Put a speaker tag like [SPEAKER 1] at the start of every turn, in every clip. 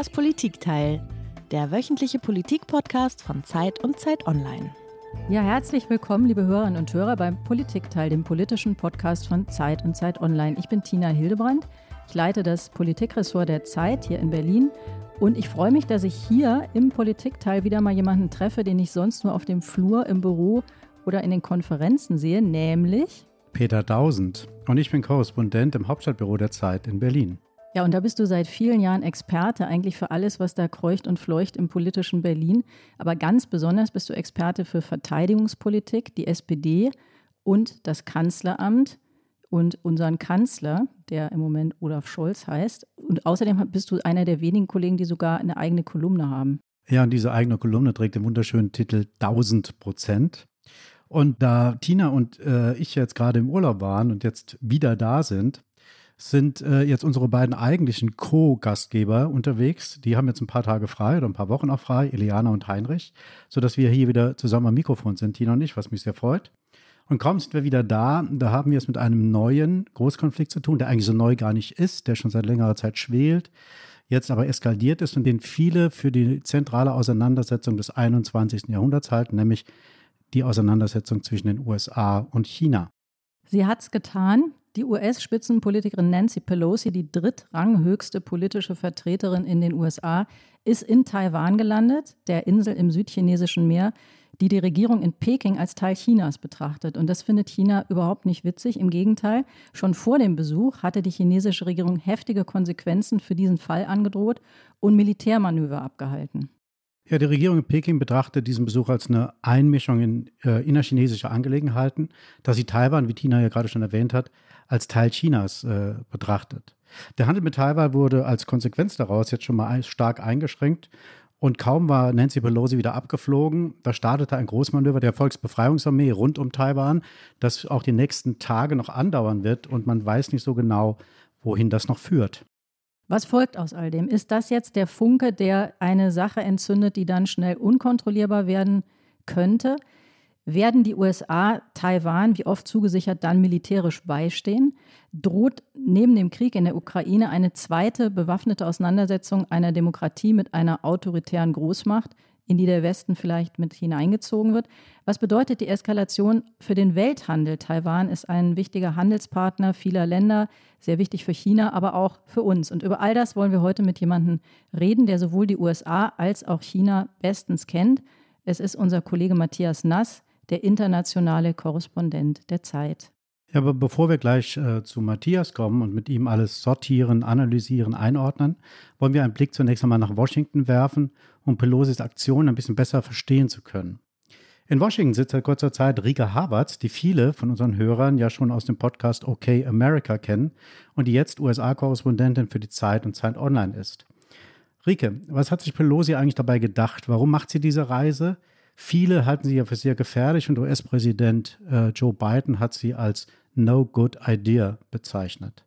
[SPEAKER 1] Das Politikteil, der wöchentliche Politik-Podcast von Zeit und Zeit Online.
[SPEAKER 2] Ja, herzlich willkommen, liebe Hörerinnen und Hörer, beim Politikteil, dem politischen Podcast von Zeit und Zeit Online. Ich bin Tina Hildebrand. Ich leite das Politikressort der Zeit hier in Berlin und ich freue mich, dass ich hier im Politikteil wieder mal jemanden treffe, den ich sonst nur auf dem Flur, im Büro oder in den Konferenzen sehe, nämlich
[SPEAKER 3] Peter Dausend. Und ich bin Korrespondent im Hauptstadtbüro der Zeit in Berlin.
[SPEAKER 2] Ja, und da bist du seit vielen Jahren Experte eigentlich für alles, was da kreucht und fleucht im politischen Berlin. Aber ganz besonders bist du Experte für Verteidigungspolitik, die SPD und das Kanzleramt und unseren Kanzler, der im Moment Olaf Scholz heißt. Und außerdem bist du einer der wenigen Kollegen, die sogar eine eigene Kolumne haben.
[SPEAKER 3] Ja, und diese eigene Kolumne trägt den wunderschönen Titel 1000 Prozent. Und da Tina und äh, ich jetzt gerade im Urlaub waren und jetzt wieder da sind, sind äh, jetzt unsere beiden eigentlichen Co-Gastgeber unterwegs. Die haben jetzt ein paar Tage frei oder ein paar Wochen auch frei, Eliana und Heinrich, sodass wir hier wieder zusammen am Mikrofon sind, Tina und ich, was mich sehr freut. Und kaum sind wir wieder da, da haben wir es mit einem neuen Großkonflikt zu tun, der eigentlich so neu gar nicht ist, der schon seit längerer Zeit schwelt, jetzt aber eskaliert ist und den viele für die zentrale Auseinandersetzung des 21. Jahrhunderts halten, nämlich die Auseinandersetzung zwischen den USA und China.
[SPEAKER 2] Sie hat es getan. Die US-Spitzenpolitikerin Nancy Pelosi, die drittranghöchste politische Vertreterin in den USA, ist in Taiwan gelandet, der Insel im südchinesischen Meer, die die Regierung in Peking als Teil Chinas betrachtet. Und das findet China überhaupt nicht witzig. Im Gegenteil, schon vor dem Besuch hatte die chinesische Regierung heftige Konsequenzen für diesen Fall angedroht und Militärmanöver abgehalten.
[SPEAKER 3] Ja, die Regierung in Peking betrachtet diesen Besuch als eine Einmischung in äh, innerchinesische Angelegenheiten, da sie Taiwan, wie Tina ja gerade schon erwähnt hat, als Teil Chinas äh, betrachtet. Der Handel mit Taiwan wurde als Konsequenz daraus jetzt schon mal stark eingeschränkt und kaum war Nancy Pelosi wieder abgeflogen, da startete ein Großmanöver der Volksbefreiungsarmee rund um Taiwan, das auch die nächsten Tage noch andauern wird und man weiß nicht so genau, wohin das noch führt.
[SPEAKER 2] Was folgt aus all dem? Ist das jetzt der Funke, der eine Sache entzündet, die dann schnell unkontrollierbar werden könnte? Werden die USA Taiwan, wie oft zugesichert, dann militärisch beistehen? Droht neben dem Krieg in der Ukraine eine zweite bewaffnete Auseinandersetzung einer Demokratie mit einer autoritären Großmacht, in die der Westen vielleicht mit hineingezogen wird? Was bedeutet die Eskalation für den Welthandel? Taiwan ist ein wichtiger Handelspartner vieler Länder, sehr wichtig für China, aber auch für uns. Und über all das wollen wir heute mit jemandem reden, der sowohl die USA als auch China bestens kennt. Es ist unser Kollege Matthias Nass der internationale Korrespondent der Zeit.
[SPEAKER 3] Ja, aber bevor wir gleich äh, zu Matthias kommen und mit ihm alles sortieren, analysieren, einordnen, wollen wir einen Blick zunächst einmal nach Washington werfen, um Pelosis Aktion ein bisschen besser verstehen zu können. In Washington sitzt seit kurzer Zeit Rika Havertz, die viele von unseren Hörern ja schon aus dem Podcast OK America kennen und die jetzt USA-Korrespondentin für die Zeit und Zeit Online ist. Rike, was hat sich Pelosi eigentlich dabei gedacht? Warum macht sie diese Reise? Viele halten sie ja für sehr gefährlich und US-Präsident äh, Joe Biden hat sie als No Good Idea bezeichnet.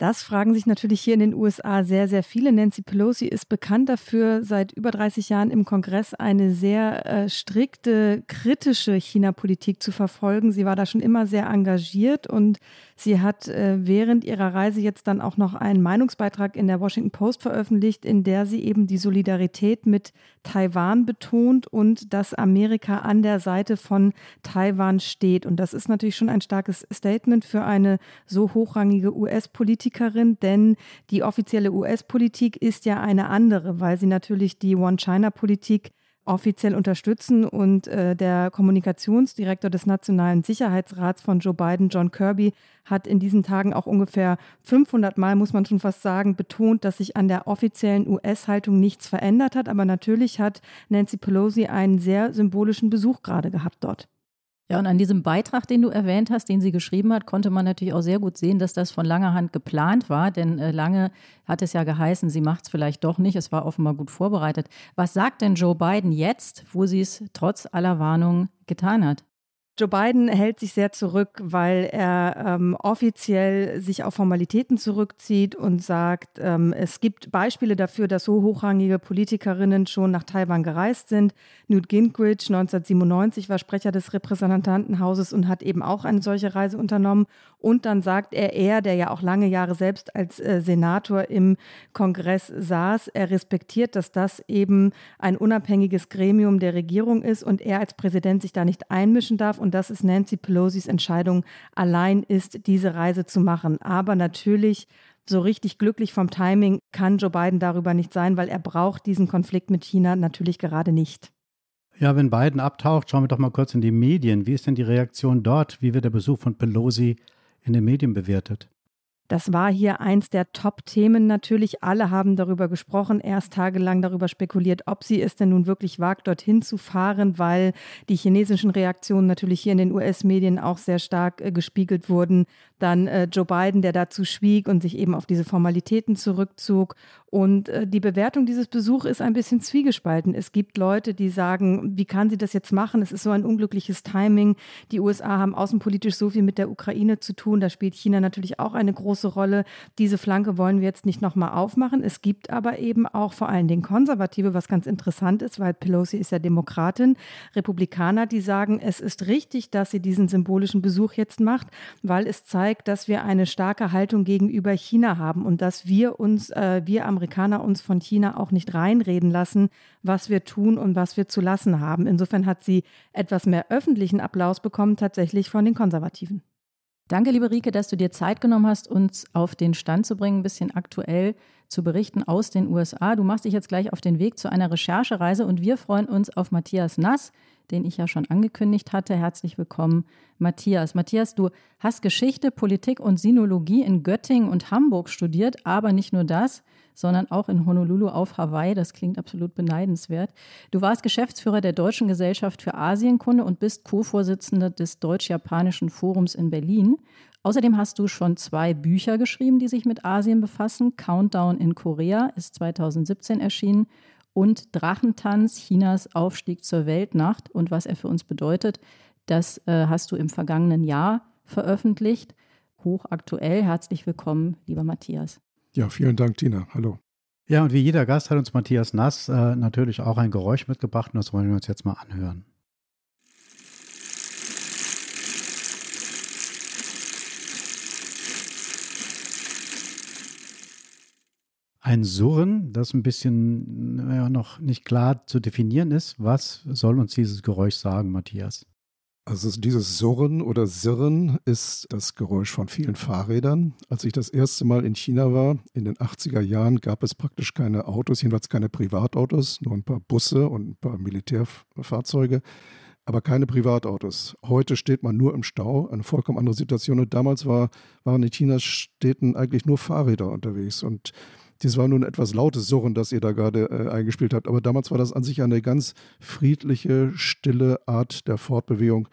[SPEAKER 4] Das fragen sich natürlich hier in den USA sehr, sehr viele. Nancy Pelosi ist bekannt dafür, seit über 30 Jahren im Kongress eine sehr äh, strikte, kritische China-Politik zu verfolgen. Sie war da schon immer sehr engagiert und sie hat äh, während ihrer Reise jetzt dann auch noch einen Meinungsbeitrag in der Washington Post veröffentlicht, in der sie eben die Solidarität mit Taiwan betont und dass Amerika an der Seite von Taiwan steht. Und das ist natürlich schon ein starkes Statement für eine so hochrangige US-Politikerin. Politikerin, denn die offizielle US-Politik ist ja eine andere, weil sie natürlich die One-China-Politik offiziell unterstützen und äh, der Kommunikationsdirektor des Nationalen Sicherheitsrats von Joe Biden, John Kirby, hat in diesen Tagen auch ungefähr 500 Mal, muss man schon fast sagen, betont, dass sich an der offiziellen US-Haltung nichts verändert hat. Aber natürlich hat Nancy Pelosi einen sehr symbolischen Besuch gerade gehabt dort.
[SPEAKER 2] Ja, und an diesem Beitrag, den du erwähnt hast, den sie geschrieben hat, konnte man natürlich auch sehr gut sehen, dass das von langer Hand geplant war. Denn äh, lange hat es ja geheißen, sie macht es vielleicht doch nicht. Es war offenbar gut vorbereitet. Was sagt denn Joe Biden jetzt, wo sie es trotz aller Warnungen getan hat?
[SPEAKER 4] Joe Biden hält sich sehr zurück, weil er ähm, offiziell sich auf Formalitäten zurückzieht und sagt, ähm, es gibt Beispiele dafür, dass so hochrangige Politikerinnen schon nach Taiwan gereist sind. Newt Gingrich 1997 war Sprecher des Repräsentantenhauses und hat eben auch eine solche Reise unternommen. Und dann sagt er, er, der ja auch lange Jahre selbst als äh, Senator im Kongress saß, er respektiert, dass das eben ein unabhängiges Gremium der Regierung ist und er als Präsident sich da nicht einmischen darf und dass es Nancy Pelosis Entscheidung allein ist, diese Reise zu machen. Aber natürlich so richtig glücklich vom Timing kann Joe Biden darüber nicht sein, weil er braucht diesen Konflikt mit China natürlich gerade nicht.
[SPEAKER 3] Ja, wenn Biden abtaucht, schauen wir doch mal kurz in die Medien. Wie ist denn die Reaktion dort? Wie wird der Besuch von Pelosi in den Medien bewertet?
[SPEAKER 4] Das war hier eins der Top-Themen natürlich. Alle haben darüber gesprochen, erst tagelang darüber spekuliert, ob sie es denn nun wirklich wagt, dorthin zu fahren, weil die chinesischen Reaktionen natürlich hier in den US-Medien auch sehr stark äh, gespiegelt wurden. Dann äh, Joe Biden, der dazu schwieg und sich eben auf diese Formalitäten zurückzog. Und äh, die Bewertung dieses Besuchs ist ein bisschen zwiegespalten. Es gibt Leute, die sagen, wie kann sie das jetzt machen? Es ist so ein unglückliches Timing. Die USA haben außenpolitisch so viel mit der Ukraine zu tun. Da spielt China natürlich auch eine große Rolle. Diese Flanke wollen wir jetzt nicht nochmal aufmachen. Es gibt aber eben auch vor allen Dingen Konservative, was ganz interessant ist, weil Pelosi ist ja Demokratin, Republikaner, die sagen, es ist richtig, dass sie diesen symbolischen Besuch jetzt macht, weil es zeigt, dass wir eine starke Haltung gegenüber China haben und dass wir uns, äh, wir am Amerikaner uns von China auch nicht reinreden lassen, was wir tun und was wir zu lassen haben. Insofern hat sie etwas mehr öffentlichen Applaus bekommen, tatsächlich von den Konservativen.
[SPEAKER 2] Danke, liebe Rike, dass du dir Zeit genommen hast, uns auf den Stand zu bringen, ein bisschen aktuell zu berichten aus den USA. Du machst dich jetzt gleich auf den Weg zu einer Recherchereise und wir freuen uns auf Matthias Nass, den ich ja schon angekündigt hatte. Herzlich willkommen, Matthias. Matthias, du hast Geschichte, Politik und Sinologie in Göttingen und Hamburg studiert, aber nicht nur das sondern auch in Honolulu auf Hawaii. Das klingt absolut beneidenswert. Du warst Geschäftsführer der Deutschen Gesellschaft für Asienkunde und bist Co-Vorsitzender des Deutsch-Japanischen Forums in Berlin. Außerdem hast du schon zwei Bücher geschrieben, die sich mit Asien befassen. Countdown in Korea ist 2017 erschienen und Drachentanz, Chinas Aufstieg zur Weltnacht und was er für uns bedeutet. Das äh, hast du im vergangenen Jahr veröffentlicht. Hochaktuell. Herzlich willkommen, lieber Matthias.
[SPEAKER 5] Ja, vielen Dank, Tina. Hallo.
[SPEAKER 3] Ja, und wie jeder Gast hat uns Matthias Nass äh, natürlich auch ein Geräusch mitgebracht und das wollen wir uns jetzt mal anhören. Ein Surren, das ein bisschen ja, noch nicht klar zu definieren ist. Was soll uns dieses Geräusch sagen, Matthias?
[SPEAKER 5] Also dieses Surren oder Sirren ist das Geräusch von vielen Fahrrädern. Als ich das erste Mal in China war, in den 80er Jahren, gab es praktisch keine Autos, jedenfalls keine Privatautos, nur ein paar Busse und ein paar Militärfahrzeuge, aber keine Privatautos. Heute steht man nur im Stau, eine vollkommen andere Situation. Und damals war, waren in Chinas Städten eigentlich nur Fahrräder unterwegs. Und das war nun ein etwas lautes Surren, das ihr da gerade äh, eingespielt habt, aber damals war das an sich eine ganz friedliche, stille Art der Fortbewegung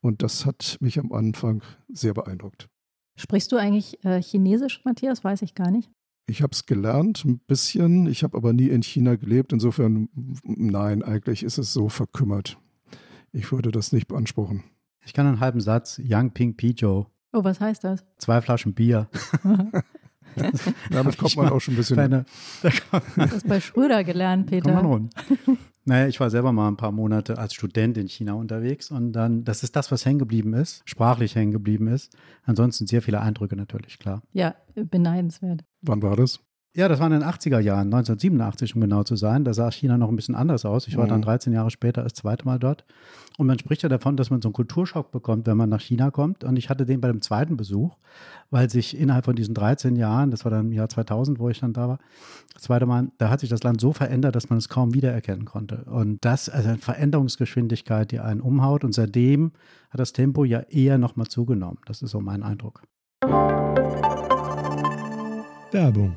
[SPEAKER 5] und das hat mich am Anfang sehr beeindruckt.
[SPEAKER 2] Sprichst du eigentlich äh, Chinesisch, Matthias? Weiß ich gar nicht.
[SPEAKER 5] Ich habe es gelernt, ein bisschen. Ich habe aber nie in China gelebt. Insofern, nein, eigentlich ist es so verkümmert. Ich würde das nicht beanspruchen.
[SPEAKER 3] Ich kann einen halben Satz. Yang Ping Pijo.
[SPEAKER 2] Oh, was heißt das?
[SPEAKER 3] Zwei Flaschen Bier.
[SPEAKER 5] Damit kommt man auch schon ein bisschen.
[SPEAKER 2] Keine, das ist bei Schröder gelernt, Peter.
[SPEAKER 3] Kommt man rund. Naja, ich war selber mal ein paar Monate als Student in China unterwegs und dann, das ist das, was hängen geblieben ist, sprachlich hängen geblieben ist. Ansonsten sehr viele Eindrücke natürlich, klar.
[SPEAKER 2] Ja, beneidenswert.
[SPEAKER 5] Wann war das?
[SPEAKER 3] Ja, das war in den 80er Jahren, 1987 um genau zu sein. Da sah China noch ein bisschen anders aus. Ich war mhm. dann 13 Jahre später das zweite Mal dort. Und man spricht ja davon, dass man so einen Kulturschock bekommt, wenn man nach China kommt. Und ich hatte den bei dem zweiten Besuch, weil sich innerhalb von diesen 13 Jahren, das war dann im Jahr 2000, wo ich dann da war, das zweite Mal, da hat sich das Land so verändert, dass man es kaum wiedererkennen konnte. Und das, also eine Veränderungsgeschwindigkeit, die einen umhaut. Und seitdem hat das Tempo ja eher nochmal zugenommen. Das ist so mein Eindruck.
[SPEAKER 6] Werbung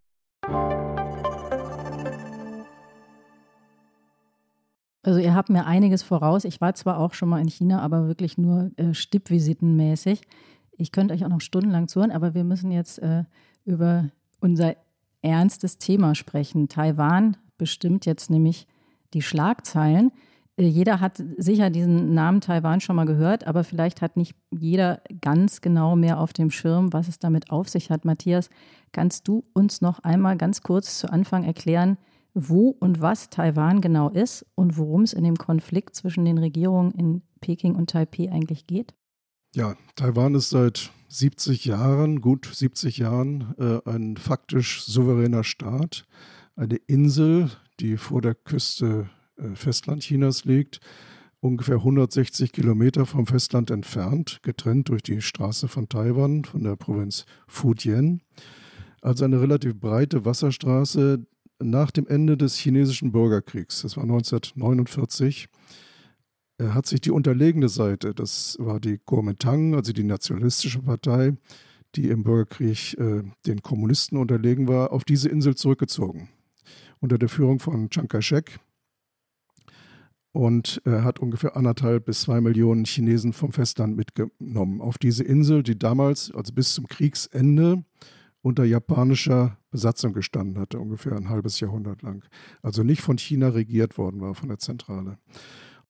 [SPEAKER 2] Also ihr habt mir einiges voraus. Ich war zwar auch schon mal in China, aber wirklich nur äh, stippvisitenmäßig. Ich könnte euch auch noch stundenlang zuhören, aber wir müssen jetzt äh, über unser ernstes Thema sprechen. Taiwan bestimmt jetzt nämlich die Schlagzeilen. Äh, jeder hat sicher diesen Namen Taiwan schon mal gehört, aber vielleicht hat nicht jeder ganz genau mehr auf dem Schirm, was es damit auf sich hat. Matthias, kannst du uns noch einmal ganz kurz zu Anfang erklären, wo und was Taiwan genau ist und worum es in dem Konflikt zwischen den Regierungen in Peking und Taipei eigentlich geht?
[SPEAKER 5] Ja, Taiwan ist seit 70 Jahren, gut 70 Jahren, äh, ein faktisch souveräner Staat, eine Insel, die vor der Küste äh, Festlandchinas liegt, ungefähr 160 Kilometer vom Festland entfernt, getrennt durch die Straße von Taiwan, von der Provinz Fujian. Also eine relativ breite Wasserstraße nach dem Ende des chinesischen Bürgerkriegs, das war 1949, äh, hat sich die unterlegene Seite, das war die Kuomintang, also die nationalistische Partei, die im Bürgerkrieg äh, den Kommunisten unterlegen war, auf diese Insel zurückgezogen. Unter der Führung von Chiang Kai-shek, und er hat ungefähr anderthalb bis zwei Millionen Chinesen vom Festland mitgenommen auf diese Insel, die damals, also bis zum Kriegsende, unter japanischer Besatzung gestanden hatte, ungefähr ein halbes Jahrhundert lang. Also nicht von China regiert worden war, von der Zentrale.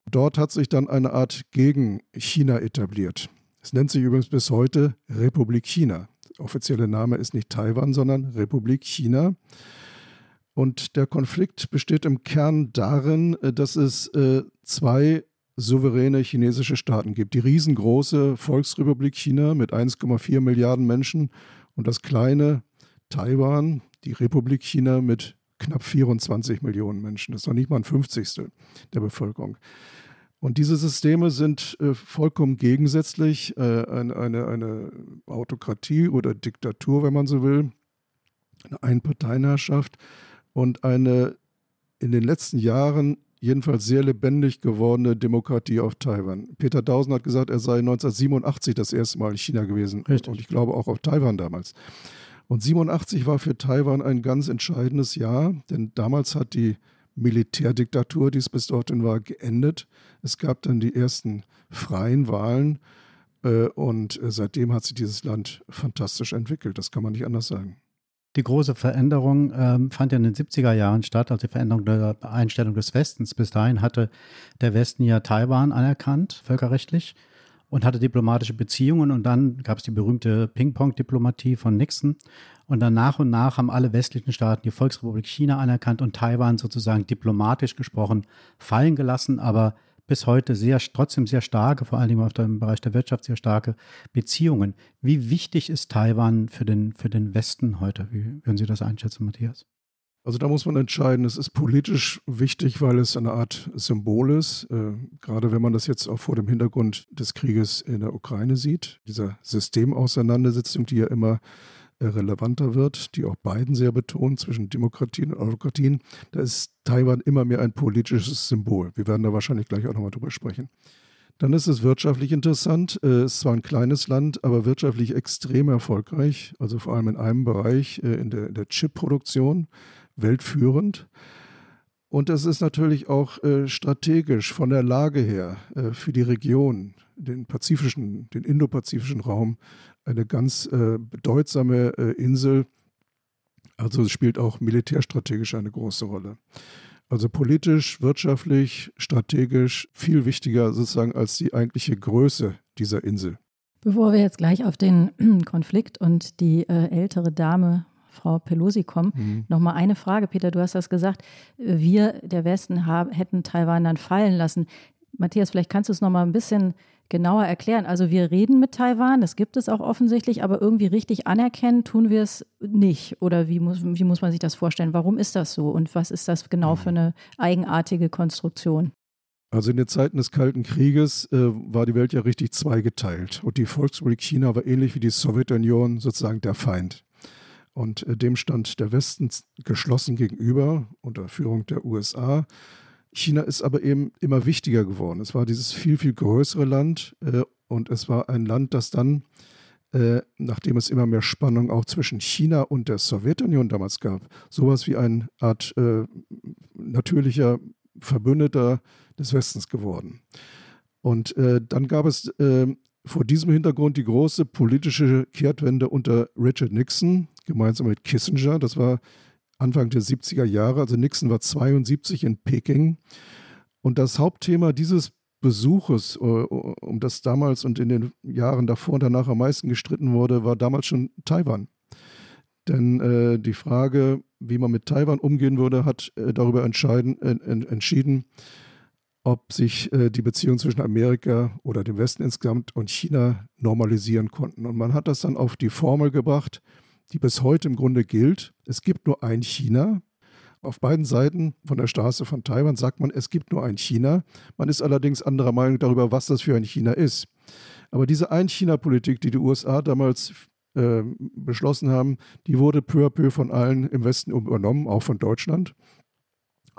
[SPEAKER 5] Dort hat sich dann eine Art Gegen-China etabliert. Es nennt sich übrigens bis heute Republik China. Der offizielle Name ist nicht Taiwan, sondern Republik China. Und der Konflikt besteht im Kern darin, äh, dass es äh, zwei souveräne chinesische Staaten gibt. Die riesengroße Volksrepublik China mit 1,4 Milliarden Menschen und das kleine Taiwan, die Republik China mit knapp 24 Millionen Menschen. Das ist noch nicht mal ein Fünfzigstel der Bevölkerung. Und diese Systeme sind äh, vollkommen gegensätzlich. Äh, eine, eine, eine Autokratie oder Diktatur, wenn man so will, eine Einparteienherrschaft und eine in den letzten Jahren jedenfalls sehr lebendig gewordene Demokratie auf Taiwan. Peter Dausen hat gesagt, er sei 1987 das erste Mal in China gewesen. Richtig. Und ich glaube auch auf Taiwan damals. Und 87 war für Taiwan ein ganz entscheidendes Jahr, denn damals hat die Militärdiktatur, die es bis dorthin war, geendet. Es gab dann die ersten freien Wahlen äh, und äh, seitdem hat sich dieses Land fantastisch entwickelt. Das kann man nicht anders sagen.
[SPEAKER 3] Die große Veränderung ähm, fand ja in den 70er Jahren statt, also die Veränderung der Einstellung des Westens. Bis dahin hatte der Westen ja Taiwan anerkannt, völkerrechtlich, und hatte diplomatische Beziehungen. Und dann gab es die berühmte Ping-Pong-Diplomatie von Nixon. Und dann nach und nach haben alle westlichen Staaten die Volksrepublik China anerkannt und Taiwan sozusagen diplomatisch gesprochen fallen gelassen. Aber bis heute sehr, trotzdem sehr starke, vor allen Dingen auf dem Bereich der Wirtschaft sehr starke Beziehungen. Wie wichtig ist Taiwan für den, für den Westen heute? Wie würden Sie das einschätzen, Matthias?
[SPEAKER 5] Also da muss man entscheiden, es ist politisch wichtig, weil es eine Art Symbol ist, äh, gerade wenn man das jetzt auch vor dem Hintergrund des Krieges in der Ukraine sieht, dieser Systemauseinandersetzung, die ja immer relevanter wird, die auch Biden sehr betont zwischen Demokratien und Autokratien, da ist Taiwan immer mehr ein politisches Symbol. Wir werden da wahrscheinlich gleich auch nochmal drüber sprechen. Dann ist es wirtschaftlich interessant. Äh, es ist zwar ein kleines Land, aber wirtschaftlich extrem erfolgreich, also vor allem in einem Bereich, äh, in der, der Chip-Produktion, weltführend. Und es ist natürlich auch äh, strategisch von der Lage her für die Region, den pazifischen, den indopazifischen Raum eine ganz äh, bedeutsame äh, Insel. Also es spielt auch militärstrategisch eine große Rolle. Also politisch, wirtschaftlich, strategisch viel wichtiger sozusagen als die eigentliche Größe dieser Insel.
[SPEAKER 2] Bevor wir jetzt gleich auf den Konflikt und die äh, ältere Dame Frau Pelosi kommen. Mhm. Nochmal eine Frage, Peter, du hast das gesagt. Wir, der Westen, haben, hätten Taiwan dann fallen lassen. Matthias, vielleicht kannst du es nochmal ein bisschen genauer erklären. Also wir reden mit Taiwan, das gibt es auch offensichtlich, aber irgendwie richtig anerkennen tun wir es nicht. Oder wie muss, wie muss man sich das vorstellen? Warum ist das so und was ist das genau für eine eigenartige Konstruktion?
[SPEAKER 5] Also in den Zeiten des Kalten Krieges äh, war die Welt ja richtig zweigeteilt und die Volksrepublik China war ähnlich wie die Sowjetunion sozusagen der Feind. Und äh, dem stand der Westen geschlossen gegenüber unter Führung der USA. China ist aber eben immer wichtiger geworden. Es war dieses viel, viel größere Land äh, und es war ein Land, das dann, äh, nachdem es immer mehr Spannung auch zwischen China und der Sowjetunion damals gab, sowas wie eine Art äh, natürlicher Verbündeter des Westens geworden. Und äh, dann gab es äh, vor diesem Hintergrund die große politische Kehrtwende unter Richard Nixon, gemeinsam mit Kissinger. Das war Anfang der 70er Jahre. Also Nixon war 72 in Peking. Und das Hauptthema dieses Besuches, äh, um das damals und in den Jahren davor und danach am meisten gestritten wurde, war damals schon Taiwan. Denn äh, die Frage, wie man mit Taiwan umgehen würde, hat äh, darüber entscheiden, äh, entschieden, ob sich äh, die Beziehungen zwischen Amerika oder dem Westen insgesamt und China normalisieren konnten. Und man hat das dann auf die Formel gebracht, die bis heute im Grunde gilt. Es gibt nur ein China. Auf beiden Seiten von der Straße von Taiwan sagt man, es gibt nur ein China. Man ist allerdings anderer Meinung darüber, was das für ein China ist. Aber diese Ein-China-Politik, die die USA damals äh, beschlossen haben, die wurde peu à peu von allen im Westen übernommen, auch von Deutschland.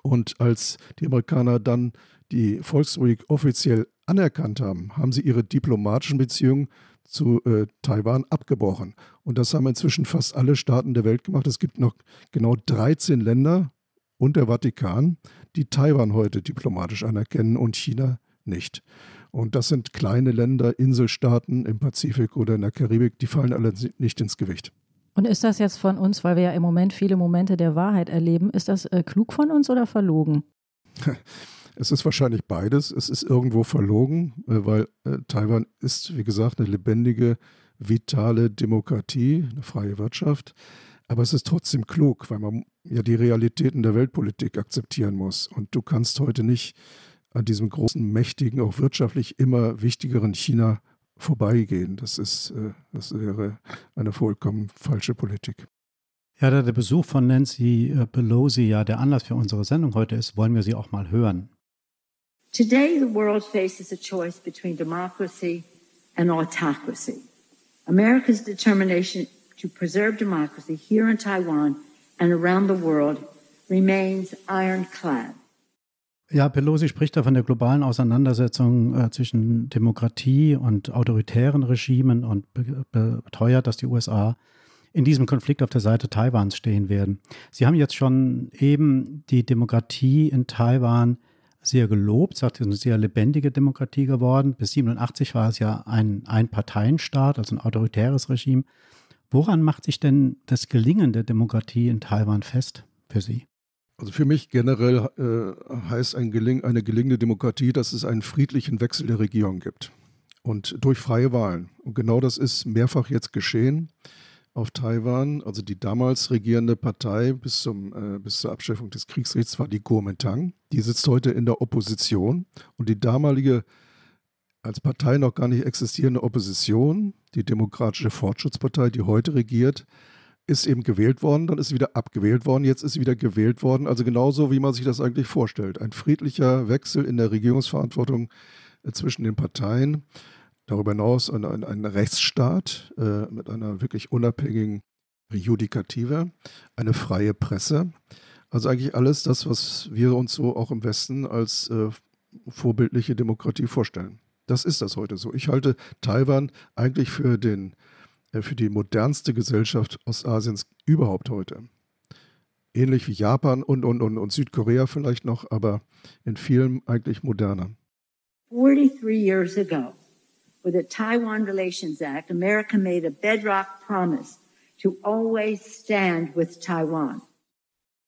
[SPEAKER 5] Und als die Amerikaner dann die Volksrepublik offiziell anerkannt haben, haben sie ihre diplomatischen Beziehungen zu äh, Taiwan abgebrochen. Und das haben inzwischen fast alle Staaten der Welt gemacht. Es gibt noch genau 13 Länder und der Vatikan, die Taiwan heute diplomatisch anerkennen und China nicht. Und das sind kleine Länder, Inselstaaten im Pazifik oder in der Karibik, die fallen alle nicht ins Gewicht.
[SPEAKER 2] Und ist das jetzt von uns, weil wir ja im Moment viele Momente der Wahrheit erleben, ist das äh, klug von uns oder verlogen?
[SPEAKER 5] Es ist wahrscheinlich beides. Es ist irgendwo verlogen, äh, weil äh, Taiwan ist, wie gesagt, eine lebendige, vitale Demokratie, eine freie Wirtschaft. Aber es ist trotzdem klug, weil man ja die Realitäten der Weltpolitik akzeptieren muss. Und du kannst heute nicht an diesem großen, mächtigen, auch wirtschaftlich immer wichtigeren China vorbeigehen. Das, ist, äh, das wäre eine vollkommen falsche Politik.
[SPEAKER 3] Ja, da der Besuch von Nancy Pelosi ja der Anlass für unsere Sendung heute ist, wollen wir sie auch mal hören.
[SPEAKER 7] Today, the world faces a choice between democracy and autocracy. America's determination to preserve democracy here in Taiwan and around the world remains ironclad.
[SPEAKER 3] Ja, Pelosi spricht da von der globalen Auseinandersetzung äh, zwischen Demokratie und autoritären Regimen und beteuert, dass die USA in diesem Konflikt auf der Seite Taiwans stehen werden. Sie haben jetzt schon eben die Demokratie in Taiwan sehr gelobt, sagt, es ist eine sehr lebendige Demokratie geworden. Bis 87 war es ja ein Einparteienstaat, also ein autoritäres Regime. Woran macht sich denn das Gelingen der Demokratie in Taiwan fest für Sie?
[SPEAKER 5] Also für mich generell äh, heißt ein Geling, eine gelingende Demokratie, dass es einen friedlichen Wechsel der Regierung gibt und durch freie Wahlen. Und genau das ist mehrfach jetzt geschehen auf Taiwan. Also die damals regierende Partei bis, zum, äh, bis zur Abschaffung des Kriegsrechts war die Kuomintang. Die sitzt heute in der Opposition und die damalige als Partei noch gar nicht existierende Opposition, die Demokratische Fortschrittspartei, die heute regiert, ist eben gewählt worden, dann ist wieder abgewählt worden, jetzt ist wieder gewählt worden. Also genauso, wie man sich das eigentlich vorstellt. Ein friedlicher Wechsel in der Regierungsverantwortung äh, zwischen den Parteien. Darüber hinaus ein, ein, ein Rechtsstaat äh, mit einer wirklich unabhängigen Judikative, eine freie Presse. Also eigentlich alles das, was wir uns so auch im Westen als äh, vorbildliche Demokratie vorstellen. Das ist das heute so. Ich halte Taiwan eigentlich für, den, für die modernste Gesellschaft Ostasiens überhaupt heute. Ähnlich wie Japan und, und, und, und Südkorea vielleicht noch, aber in vielen eigentlich moderner.
[SPEAKER 7] 43 years ago, with the Taiwan Relations Act, America made a bedrock promise to always stand with Taiwan.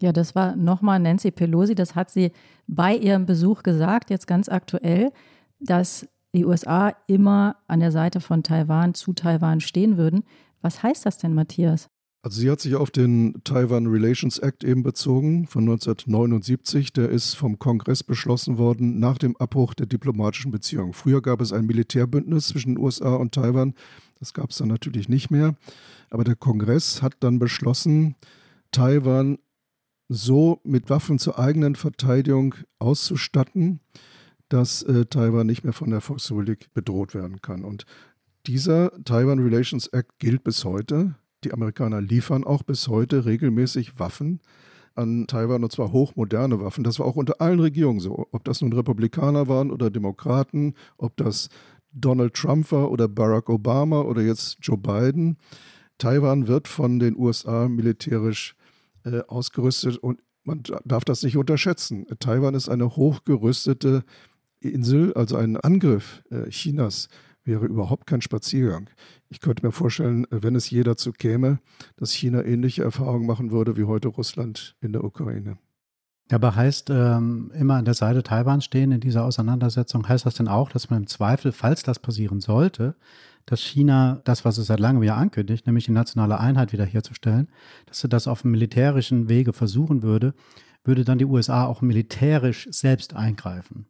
[SPEAKER 2] Ja, das war nochmal Nancy Pelosi, das hat sie bei ihrem Besuch gesagt, jetzt ganz aktuell, dass die USA immer an der Seite von Taiwan zu Taiwan stehen würden. Was heißt das denn, Matthias?
[SPEAKER 5] Also sie hat sich auf den Taiwan Relations Act eben bezogen von 1979. Der ist vom Kongress beschlossen worden nach dem Abbruch der diplomatischen Beziehungen. Früher gab es ein Militärbündnis zwischen den USA und Taiwan. Das gab es dann natürlich nicht mehr. Aber der Kongress hat dann beschlossen, Taiwan so mit Waffen zur eigenen Verteidigung auszustatten, dass äh, Taiwan nicht mehr von der Volksrepublik bedroht werden kann. Und dieser Taiwan Relations Act gilt bis heute. die Amerikaner liefern auch bis heute regelmäßig Waffen an Taiwan und zwar hochmoderne Waffen. Das war auch unter allen Regierungen so. Ob das nun Republikaner waren oder Demokraten, ob das Donald Trump war oder Barack Obama oder jetzt Joe Biden. Taiwan wird von den USA militärisch äh, ausgerüstet und man darf das nicht unterschätzen. Taiwan ist eine hochgerüstete Insel, also ein Angriff äh, Chinas wäre überhaupt kein Spaziergang. Ich könnte mir vorstellen, wenn es je dazu käme, dass China ähnliche Erfahrungen machen würde wie heute Russland in der Ukraine.
[SPEAKER 3] Aber heißt ähm, immer an der Seite Taiwans stehen in dieser Auseinandersetzung, heißt das denn auch, dass man im Zweifel, falls das passieren sollte, dass China das, was es seit langem ja ankündigt, nämlich die nationale Einheit wiederherzustellen, dass sie das auf dem militärischen Wege versuchen würde, würde dann die USA auch militärisch selbst eingreifen?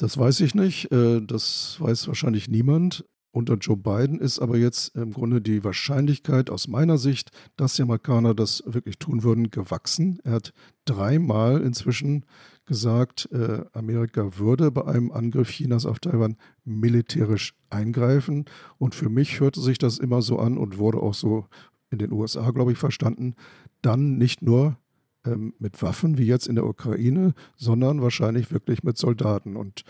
[SPEAKER 5] Das weiß ich nicht. Äh, das weiß wahrscheinlich niemand. Unter Joe Biden ist aber jetzt im Grunde die Wahrscheinlichkeit aus meiner Sicht, dass die Amerikaner das wirklich tun würden, gewachsen. Er hat dreimal inzwischen gesagt, äh, Amerika würde bei einem Angriff Chinas auf Taiwan militärisch eingreifen. Und für mich hörte sich das immer so an und wurde auch so in den USA, glaube ich, verstanden, dann nicht nur ähm, mit Waffen wie jetzt in der Ukraine, sondern wahrscheinlich wirklich mit Soldaten. Und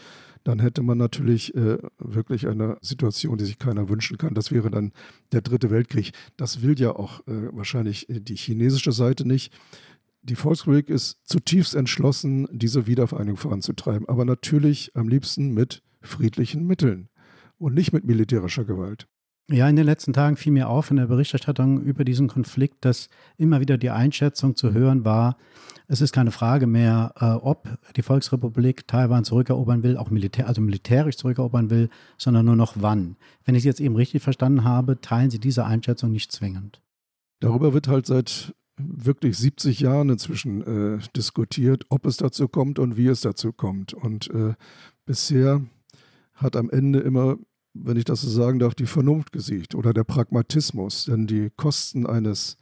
[SPEAKER 5] dann hätte man natürlich äh, wirklich eine Situation, die sich keiner wünschen kann. Das wäre dann der dritte Weltkrieg. Das will ja auch äh, wahrscheinlich äh, die chinesische Seite nicht. Die Volksrepublik ist zutiefst entschlossen, diese Wiedervereinigung voranzutreiben, aber natürlich am liebsten mit friedlichen Mitteln und nicht mit militärischer Gewalt.
[SPEAKER 3] Ja, in den letzten Tagen fiel mir auf in der Berichterstattung über diesen Konflikt, dass immer wieder die Einschätzung zu hören war, es ist keine Frage mehr, äh, ob die Volksrepublik Taiwan zurückerobern will, auch militär, also militärisch zurückerobern will, sondern nur noch wann. Wenn ich es jetzt eben richtig verstanden habe, teilen Sie diese Einschätzung nicht zwingend.
[SPEAKER 5] Darüber wird halt seit wirklich 70 Jahren inzwischen äh, diskutiert, ob es dazu kommt und wie es dazu kommt. Und äh, bisher hat am Ende immer wenn ich das so sagen darf, die Vernunft gesiegt oder der Pragmatismus. Denn die Kosten eines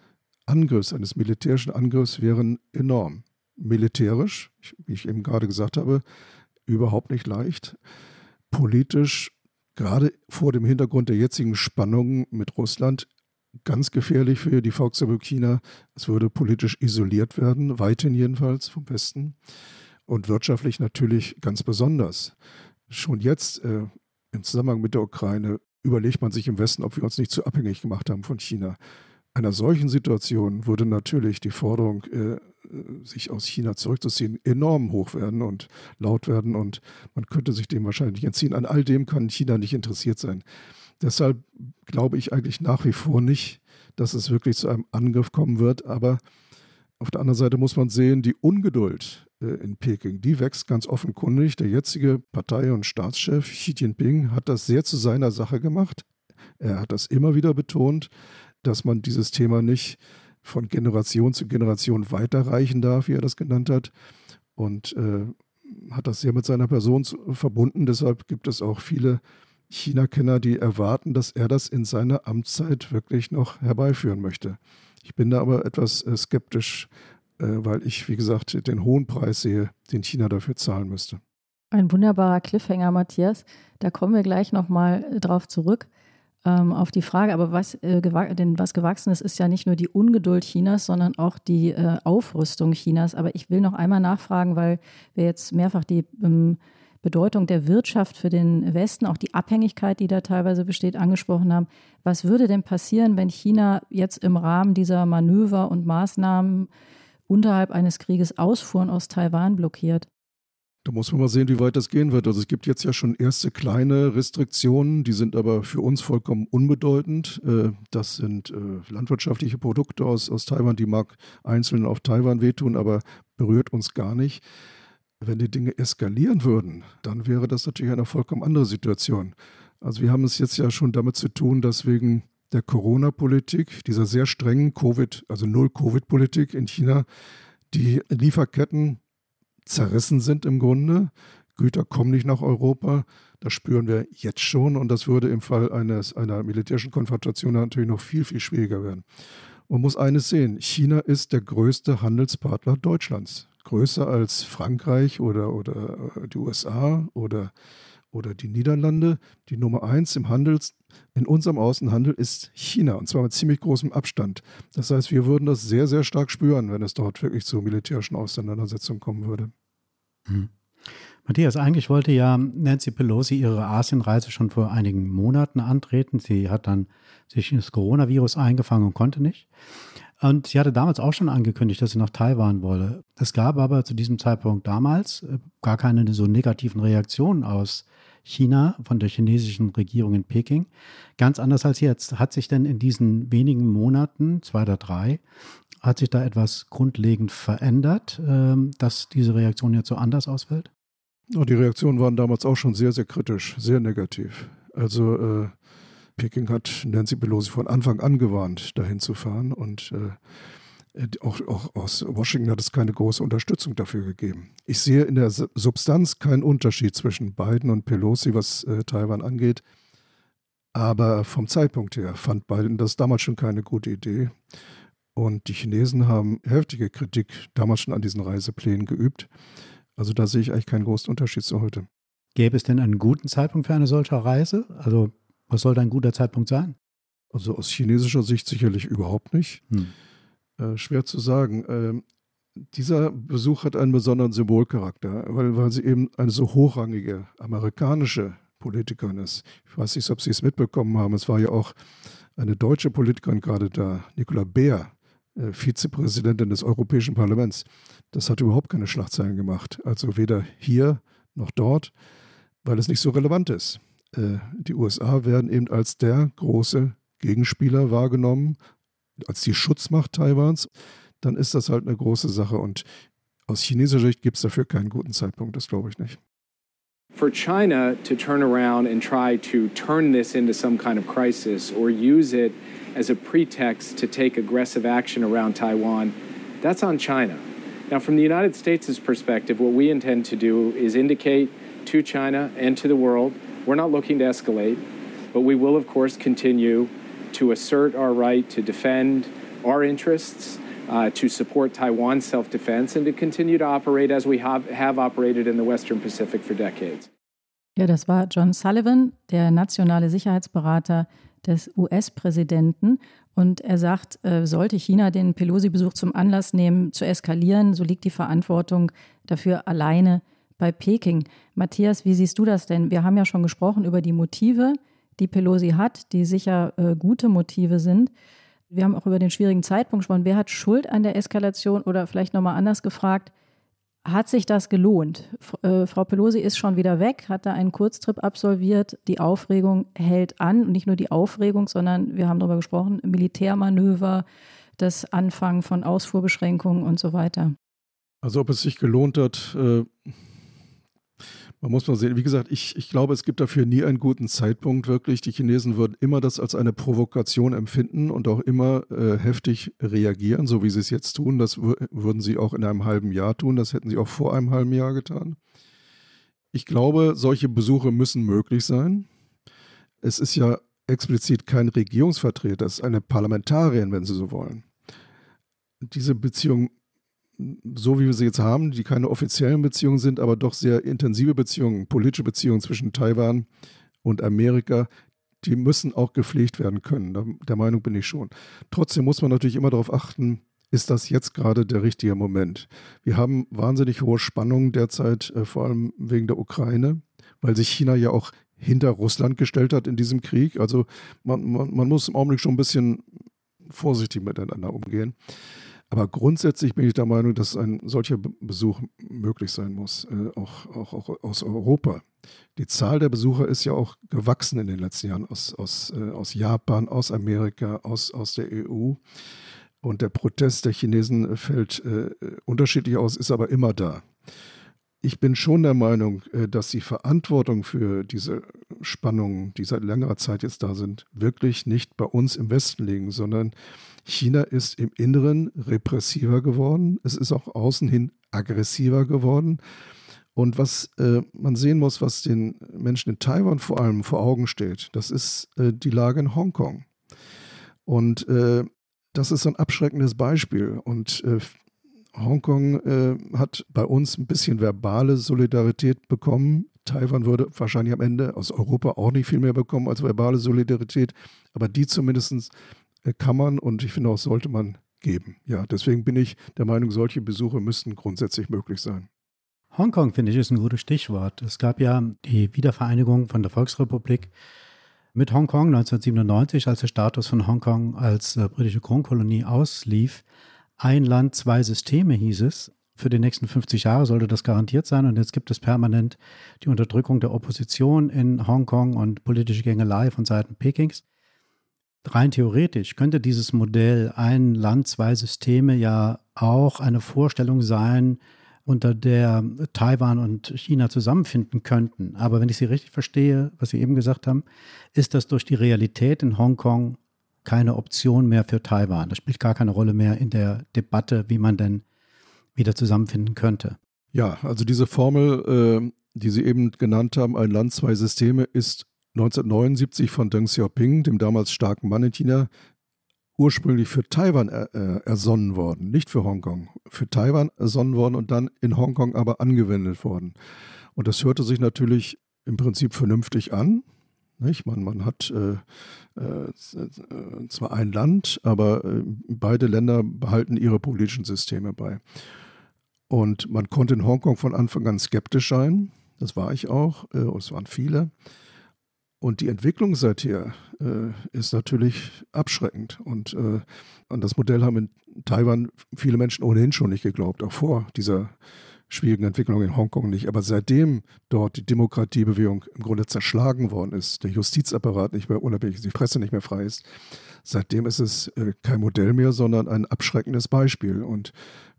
[SPEAKER 5] Angriffs, eines militärischen Angriffs wären enorm. Militärisch, wie ich eben gerade gesagt habe, überhaupt nicht leicht. Politisch, gerade vor dem Hintergrund der jetzigen Spannungen mit Russland, ganz gefährlich für die Volksrepublik China. Es würde politisch isoliert werden, weithin jedenfalls vom Westen. Und wirtschaftlich natürlich ganz besonders. Schon jetzt äh, im Zusammenhang mit der Ukraine überlegt man sich im Westen, ob wir uns nicht zu abhängig gemacht haben von China. Einer solchen Situation würde natürlich die Forderung, äh, sich aus China zurückzuziehen, enorm hoch werden und laut werden und man könnte sich dem wahrscheinlich entziehen. An all dem kann China nicht interessiert sein. Deshalb glaube ich eigentlich nach wie vor nicht, dass es wirklich zu einem Angriff kommen wird. Aber auf der anderen Seite muss man sehen, die Ungeduld in Peking, die wächst ganz offenkundig. Der jetzige Partei- und Staatschef Xi Jinping hat das sehr zu seiner Sache gemacht. Er hat das immer wieder betont, dass man dieses Thema nicht von Generation zu Generation weiterreichen darf, wie er das genannt hat. Und äh, hat das sehr mit seiner Person verbunden. Deshalb gibt es auch viele China-Kenner, die erwarten, dass er das in seiner Amtszeit wirklich noch herbeiführen möchte. Ich bin da aber etwas äh, skeptisch, äh, weil ich, wie gesagt, den hohen Preis sehe, den China dafür zahlen müsste.
[SPEAKER 2] Ein wunderbarer Cliffhanger, Matthias. Da kommen wir gleich nochmal äh, drauf zurück ähm, auf die Frage. Aber was, äh, denn was gewachsen ist, ist ja nicht nur die Ungeduld Chinas, sondern auch die äh, Aufrüstung Chinas. Aber ich will noch einmal nachfragen, weil wir jetzt mehrfach die ähm, Bedeutung der Wirtschaft für den Westen, auch die Abhängigkeit, die da teilweise besteht, angesprochen haben. Was würde denn passieren, wenn China jetzt im Rahmen dieser Manöver und Maßnahmen unterhalb eines Krieges Ausfuhren aus Taiwan blockiert.
[SPEAKER 5] Da muss man mal sehen, wie weit das gehen wird. Also es gibt jetzt ja schon erste kleine Restriktionen, die sind aber für uns vollkommen unbedeutend. Äh, das sind äh, landwirtschaftliche Produkte aus, aus Taiwan, die mag einzeln auf Taiwan wehtun, aber berührt uns gar nicht. Wenn die Dinge eskalieren würden, dann wäre das natürlich eine vollkommen andere Situation. Also wir haben es jetzt ja schon damit zu tun, dass wegen der Corona-Politik, dieser sehr strengen Covid, also Null-Covid-Politik in China, die Lieferketten zerrissen sind im Grunde. Güter kommen nicht nach Europa. Das spüren wir jetzt schon und das würde im Fall eines, einer militärischen Konfrontation natürlich noch viel, viel schwieriger werden. Man muss eines sehen, China ist der größte Handelspartner Deutschlands. Größer als Frankreich oder, oder die USA oder oder die Niederlande. Die Nummer eins im Handel, in unserem Außenhandel ist China und zwar mit ziemlich großem Abstand. Das heißt, wir würden das sehr, sehr stark spüren, wenn es dort wirklich zu militärischen Auseinandersetzungen kommen würde.
[SPEAKER 3] Hm. Matthias, eigentlich wollte ja Nancy Pelosi ihre Asienreise schon vor einigen Monaten antreten. Sie hat dann sich das Coronavirus eingefangen und konnte nicht. Und sie hatte damals auch schon angekündigt, dass sie nach Taiwan wolle. Es gab aber zu diesem Zeitpunkt damals äh, gar keine so negativen Reaktionen aus China von der chinesischen Regierung in Peking. Ganz anders als jetzt. Hat sich denn in diesen wenigen Monaten, zwei oder drei, hat sich da etwas grundlegend verändert, ähm, dass diese Reaktion jetzt so anders ausfällt?
[SPEAKER 5] Die Reaktionen waren damals auch schon sehr, sehr kritisch, sehr negativ. Also äh, Peking hat Nancy Pelosi von Anfang an gewarnt, dahin zu fahren und äh, auch, auch, aus Washington hat es keine große Unterstützung dafür gegeben. Ich sehe in der Substanz keinen Unterschied zwischen Biden und Pelosi, was äh, Taiwan angeht. Aber vom Zeitpunkt her fand Biden das damals schon keine gute Idee. Und die Chinesen haben heftige Kritik damals schon an diesen Reiseplänen geübt. Also da sehe ich eigentlich keinen großen Unterschied zu heute.
[SPEAKER 3] Gäbe es denn einen guten Zeitpunkt für eine solche Reise? Also was soll da ein guter Zeitpunkt sein?
[SPEAKER 5] Also aus chinesischer Sicht sicherlich überhaupt nicht. Hm. Äh, schwer zu sagen. Ähm, dieser Besuch hat einen besonderen Symbolcharakter, weil, weil sie eben eine so hochrangige amerikanische Politikerin ist. Ich weiß nicht, ob Sie es mitbekommen haben. Es war ja auch eine deutsche Politikerin gerade da, Nicola Beer, äh, Vizepräsidentin des Europäischen Parlaments. Das hat überhaupt keine Schlagzeilen gemacht. Also weder hier noch dort, weil es nicht so relevant ist. Äh, die USA werden eben als der große Gegenspieler wahrgenommen, als die Schutzmacht Taiwans. Dann ist das halt eine große Sache. Und aus chinesischer Sicht gibt es dafür keinen guten Zeitpunkt, das glaube ich nicht.
[SPEAKER 8] For China to turn around and try to turn this into some kind of crisis or use it as a pretext to take aggressive action around Taiwan, that's on China. Now, from the United States' perspective, what we intend to do is indicate to China and to the world we're not looking to escalate, but we will, of course, continue to assert our right to defend our interests, uh, to support Taiwan's self defense, and to continue to operate as we have, have operated in the Western Pacific for decades.
[SPEAKER 2] Ja, das war John Sullivan, der nationale Sicherheitsberater des US-Präsidenten. Und er sagt, äh, sollte China den Pelosi-Besuch zum Anlass nehmen, zu eskalieren, so liegt die Verantwortung dafür alleine bei Peking. Matthias, wie siehst du das denn? Wir haben ja schon gesprochen über die Motive, die Pelosi hat, die sicher äh, gute Motive sind. Wir haben auch über den schwierigen Zeitpunkt gesprochen. Wer hat Schuld an der Eskalation oder vielleicht nochmal anders gefragt, hat sich das gelohnt? Äh, Frau Pelosi ist schon wieder weg, hat da einen Kurztrip absolviert. Die Aufregung hält an. Und nicht nur die Aufregung, sondern wir haben darüber gesprochen, Militärmanöver, das Anfangen von Ausfuhrbeschränkungen und so weiter.
[SPEAKER 5] Also ob es sich gelohnt hat, äh, man muss mal sehen, wie gesagt, ich, ich glaube, es gibt dafür nie einen guten Zeitpunkt wirklich. Die Chinesen würden immer das als eine Provokation empfinden und auch immer äh, heftig reagieren, so wie sie es jetzt tun. Das würden sie auch in einem halben Jahr tun. Das hätten sie auch vor einem halben Jahr getan. Ich glaube, solche Besuche müssen möglich sein. Es ist ja explizit kein Regierungsvertreter, es ist eine Parlamentarierin, wenn Sie so wollen. Diese Beziehung so wie wir sie jetzt haben, die keine offiziellen Beziehungen sind, aber doch sehr intensive Beziehungen, politische Beziehungen zwischen Taiwan und Amerika, die müssen auch gepflegt werden können. Der Meinung bin ich schon. Trotzdem muss man natürlich immer darauf achten, ist das jetzt gerade der richtige Moment? Wir haben wahnsinnig hohe Spannungen derzeit, äh, vor allem wegen der Ukraine, weil sich China ja auch hinter Russland gestellt hat in diesem Krieg. Also man, man, man muss im Augenblick schon ein bisschen vorsichtig miteinander umgehen. Aber grundsätzlich bin ich der Meinung, dass ein solcher Besuch möglich sein muss, äh, auch, auch, auch, aus Europa. Die Zahl der Besucher ist ja auch gewachsen in den letzten Jahren aus, aus, äh, aus Japan, aus Amerika, aus, aus der EU. Und der Protest der Chinesen fällt äh, unterschiedlich aus, ist aber immer da. Ich bin schon der Meinung, äh, dass die Verantwortung für diese Spannungen, die seit längerer Zeit jetzt da sind, wirklich nicht bei uns im Westen liegen, sondern China ist im Inneren repressiver geworden. Es ist auch außen hin aggressiver geworden. Und was äh, man sehen muss, was den Menschen in Taiwan vor allem vor Augen steht, das ist äh, die Lage in Hongkong. Und äh, das ist so ein abschreckendes Beispiel. Und äh, Hongkong äh, hat bei uns ein bisschen verbale Solidarität bekommen. Taiwan würde wahrscheinlich am Ende aus Europa auch nicht viel mehr bekommen als verbale Solidarität, aber die zumindest kann man und ich finde auch sollte man geben. Ja, deswegen bin ich der Meinung, solche Besuche müssten grundsätzlich möglich sein.
[SPEAKER 3] Hongkong, finde ich, ist ein gutes Stichwort. Es gab ja die Wiedervereinigung von der Volksrepublik mit Hongkong 1997, als der Status von Hongkong als äh, britische Kronkolonie auslief. Ein Land, zwei Systeme hieß es. Für die nächsten 50 Jahre sollte das garantiert sein. Und jetzt gibt es permanent die Unterdrückung der Opposition in Hongkong und politische Gängelei von Seiten Pekings. Rein theoretisch könnte dieses Modell ein Land, zwei Systeme ja auch eine Vorstellung sein, unter der Taiwan und China zusammenfinden könnten. Aber wenn ich Sie richtig verstehe, was Sie eben gesagt haben, ist das durch die Realität in Hongkong keine Option mehr für Taiwan. Das spielt gar keine Rolle mehr in der Debatte, wie man denn wieder zusammenfinden könnte.
[SPEAKER 5] Ja, also diese Formel, äh, die Sie eben genannt haben, ein Land, zwei Systeme, ist 1979 von Deng Xiaoping, dem damals starken Mann in China, ursprünglich für Taiwan er, äh, ersonnen worden, nicht für Hongkong. Für Taiwan ersonnen worden und dann in Hongkong aber angewendet worden. Und das hörte sich natürlich im Prinzip vernünftig an. Nicht? Man, man hat äh, äh, zwar ein Land, aber äh, beide Länder behalten ihre politischen Systeme bei. Und man konnte in Hongkong von Anfang an skeptisch sein. Das war ich auch. Äh, es waren viele. Und die Entwicklung seither äh, ist natürlich abschreckend. Und äh, an das Modell haben in Taiwan viele Menschen ohnehin schon nicht geglaubt, auch vor dieser schwierigen Entwicklung in Hongkong nicht. Aber seitdem dort die Demokratiebewegung im Grunde zerschlagen worden ist, der Justizapparat nicht mehr unabhängig ist, die Presse nicht mehr frei ist, seitdem ist es äh, kein Modell mehr, sondern ein abschreckendes Beispiel. Und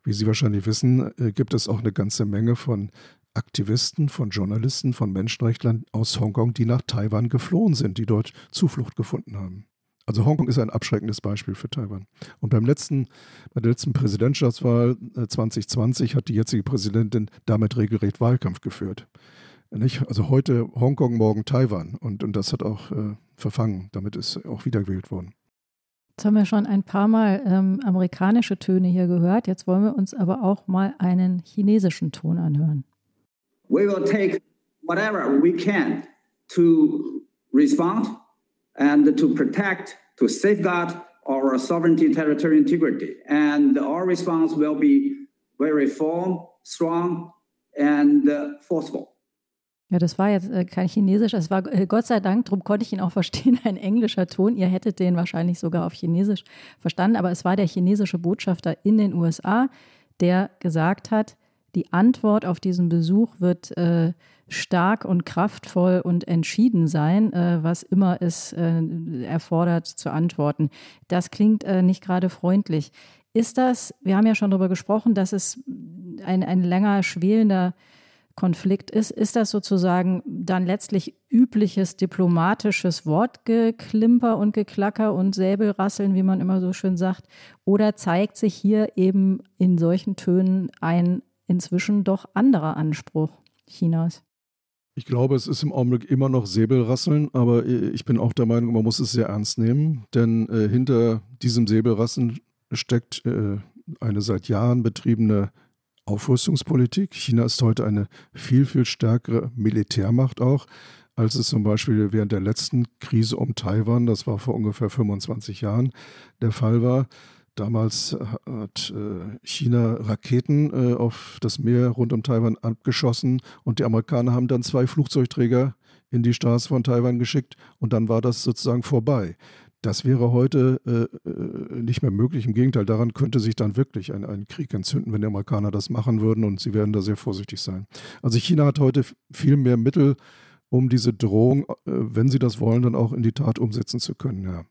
[SPEAKER 5] wie Sie wahrscheinlich wissen, äh, gibt es auch eine ganze Menge von Aktivisten, von Journalisten, von Menschenrechtlern aus Hongkong, die nach Taiwan geflohen sind, die dort Zuflucht gefunden haben. Also Hongkong ist ein abschreckendes Beispiel für Taiwan. Und beim letzten, bei der letzten Präsidentschaftswahl 2020 äh, hat die jetzige Präsidentin damit regelrecht Wahlkampf geführt. Nicht? Also heute Hongkong, morgen Taiwan. Und, und das hat auch äh, verfangen. Damit ist auch wiedergewählt worden.
[SPEAKER 2] Jetzt haben wir schon ein paar Mal ähm, amerikanische Töne hier gehört. Jetzt wollen wir uns aber auch mal einen chinesischen Ton anhören.
[SPEAKER 9] We will take whatever we can to respond and to protect, to safeguard our sovereignty, territorial integrity. And our response will be very firm, strong, and uh, forceful.
[SPEAKER 2] Ja, das war jetzt äh, kein Chinesisch, es war äh, Gott sei Dank, darum konnte ich ihn auch verstehen, ein englischer Ton. Ihr hättet den wahrscheinlich sogar auf Chinesisch verstanden, aber es war der chinesische Botschafter in den USA, der gesagt hat, die Antwort auf diesen Besuch wird äh, stark und kraftvoll und entschieden sein, äh, was immer es äh, erfordert zu antworten. Das klingt äh, nicht gerade freundlich. Ist das, wir haben ja schon darüber gesprochen, dass es ein, ein länger schwelender Konflikt ist, ist das sozusagen dann letztlich übliches diplomatisches Wortgeklimper und Geklacker und Säbelrasseln, wie man immer so schön sagt? Oder zeigt sich hier eben in solchen Tönen ein inzwischen doch anderer Anspruch Chinas.
[SPEAKER 5] Ich glaube, es ist im Augenblick immer noch Säbelrasseln, aber ich bin auch der Meinung, man muss es sehr ernst nehmen, denn äh, hinter diesem Säbelrasseln steckt äh, eine seit Jahren betriebene Aufrüstungspolitik. China ist heute eine viel, viel stärkere Militärmacht auch, als es zum Beispiel während der letzten Krise um Taiwan, das war vor ungefähr 25 Jahren, der Fall war. Damals hat äh, China Raketen äh, auf das Meer rund um Taiwan abgeschossen und die Amerikaner haben dann zwei Flugzeugträger in die Straße von Taiwan geschickt und dann war das sozusagen vorbei. Das wäre heute äh, äh, nicht mehr möglich. Im Gegenteil, daran könnte sich dann wirklich ein, ein Krieg entzünden, wenn die Amerikaner das machen würden und sie werden da sehr vorsichtig sein. Also China hat heute viel mehr Mittel, um diese Drohung, wenn sie das wollen, dann auch in die Tat umsetzen zu können. Ja.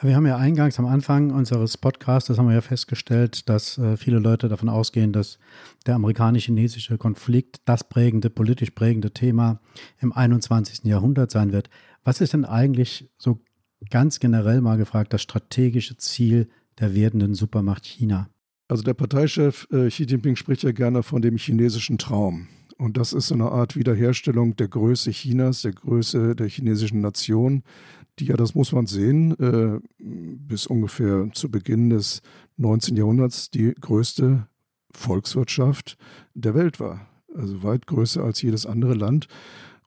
[SPEAKER 3] Wir haben ja eingangs am Anfang unseres Podcasts, das haben wir ja festgestellt, dass äh, viele Leute davon ausgehen, dass der amerikanisch-chinesische Konflikt das prägende, politisch prägende Thema im 21. Jahrhundert sein wird. Was ist denn eigentlich so ganz generell mal gefragt das strategische Ziel der werdenden Supermacht China?
[SPEAKER 5] Also der Parteichef äh, Xi Jinping spricht ja gerne von dem chinesischen Traum. Und das ist so eine Art Wiederherstellung der Größe Chinas, der Größe der chinesischen Nation, die ja, das muss man sehen, äh, bis ungefähr zu Beginn des 19. Jahrhunderts die größte Volkswirtschaft der Welt war. also weit größer als jedes andere Land.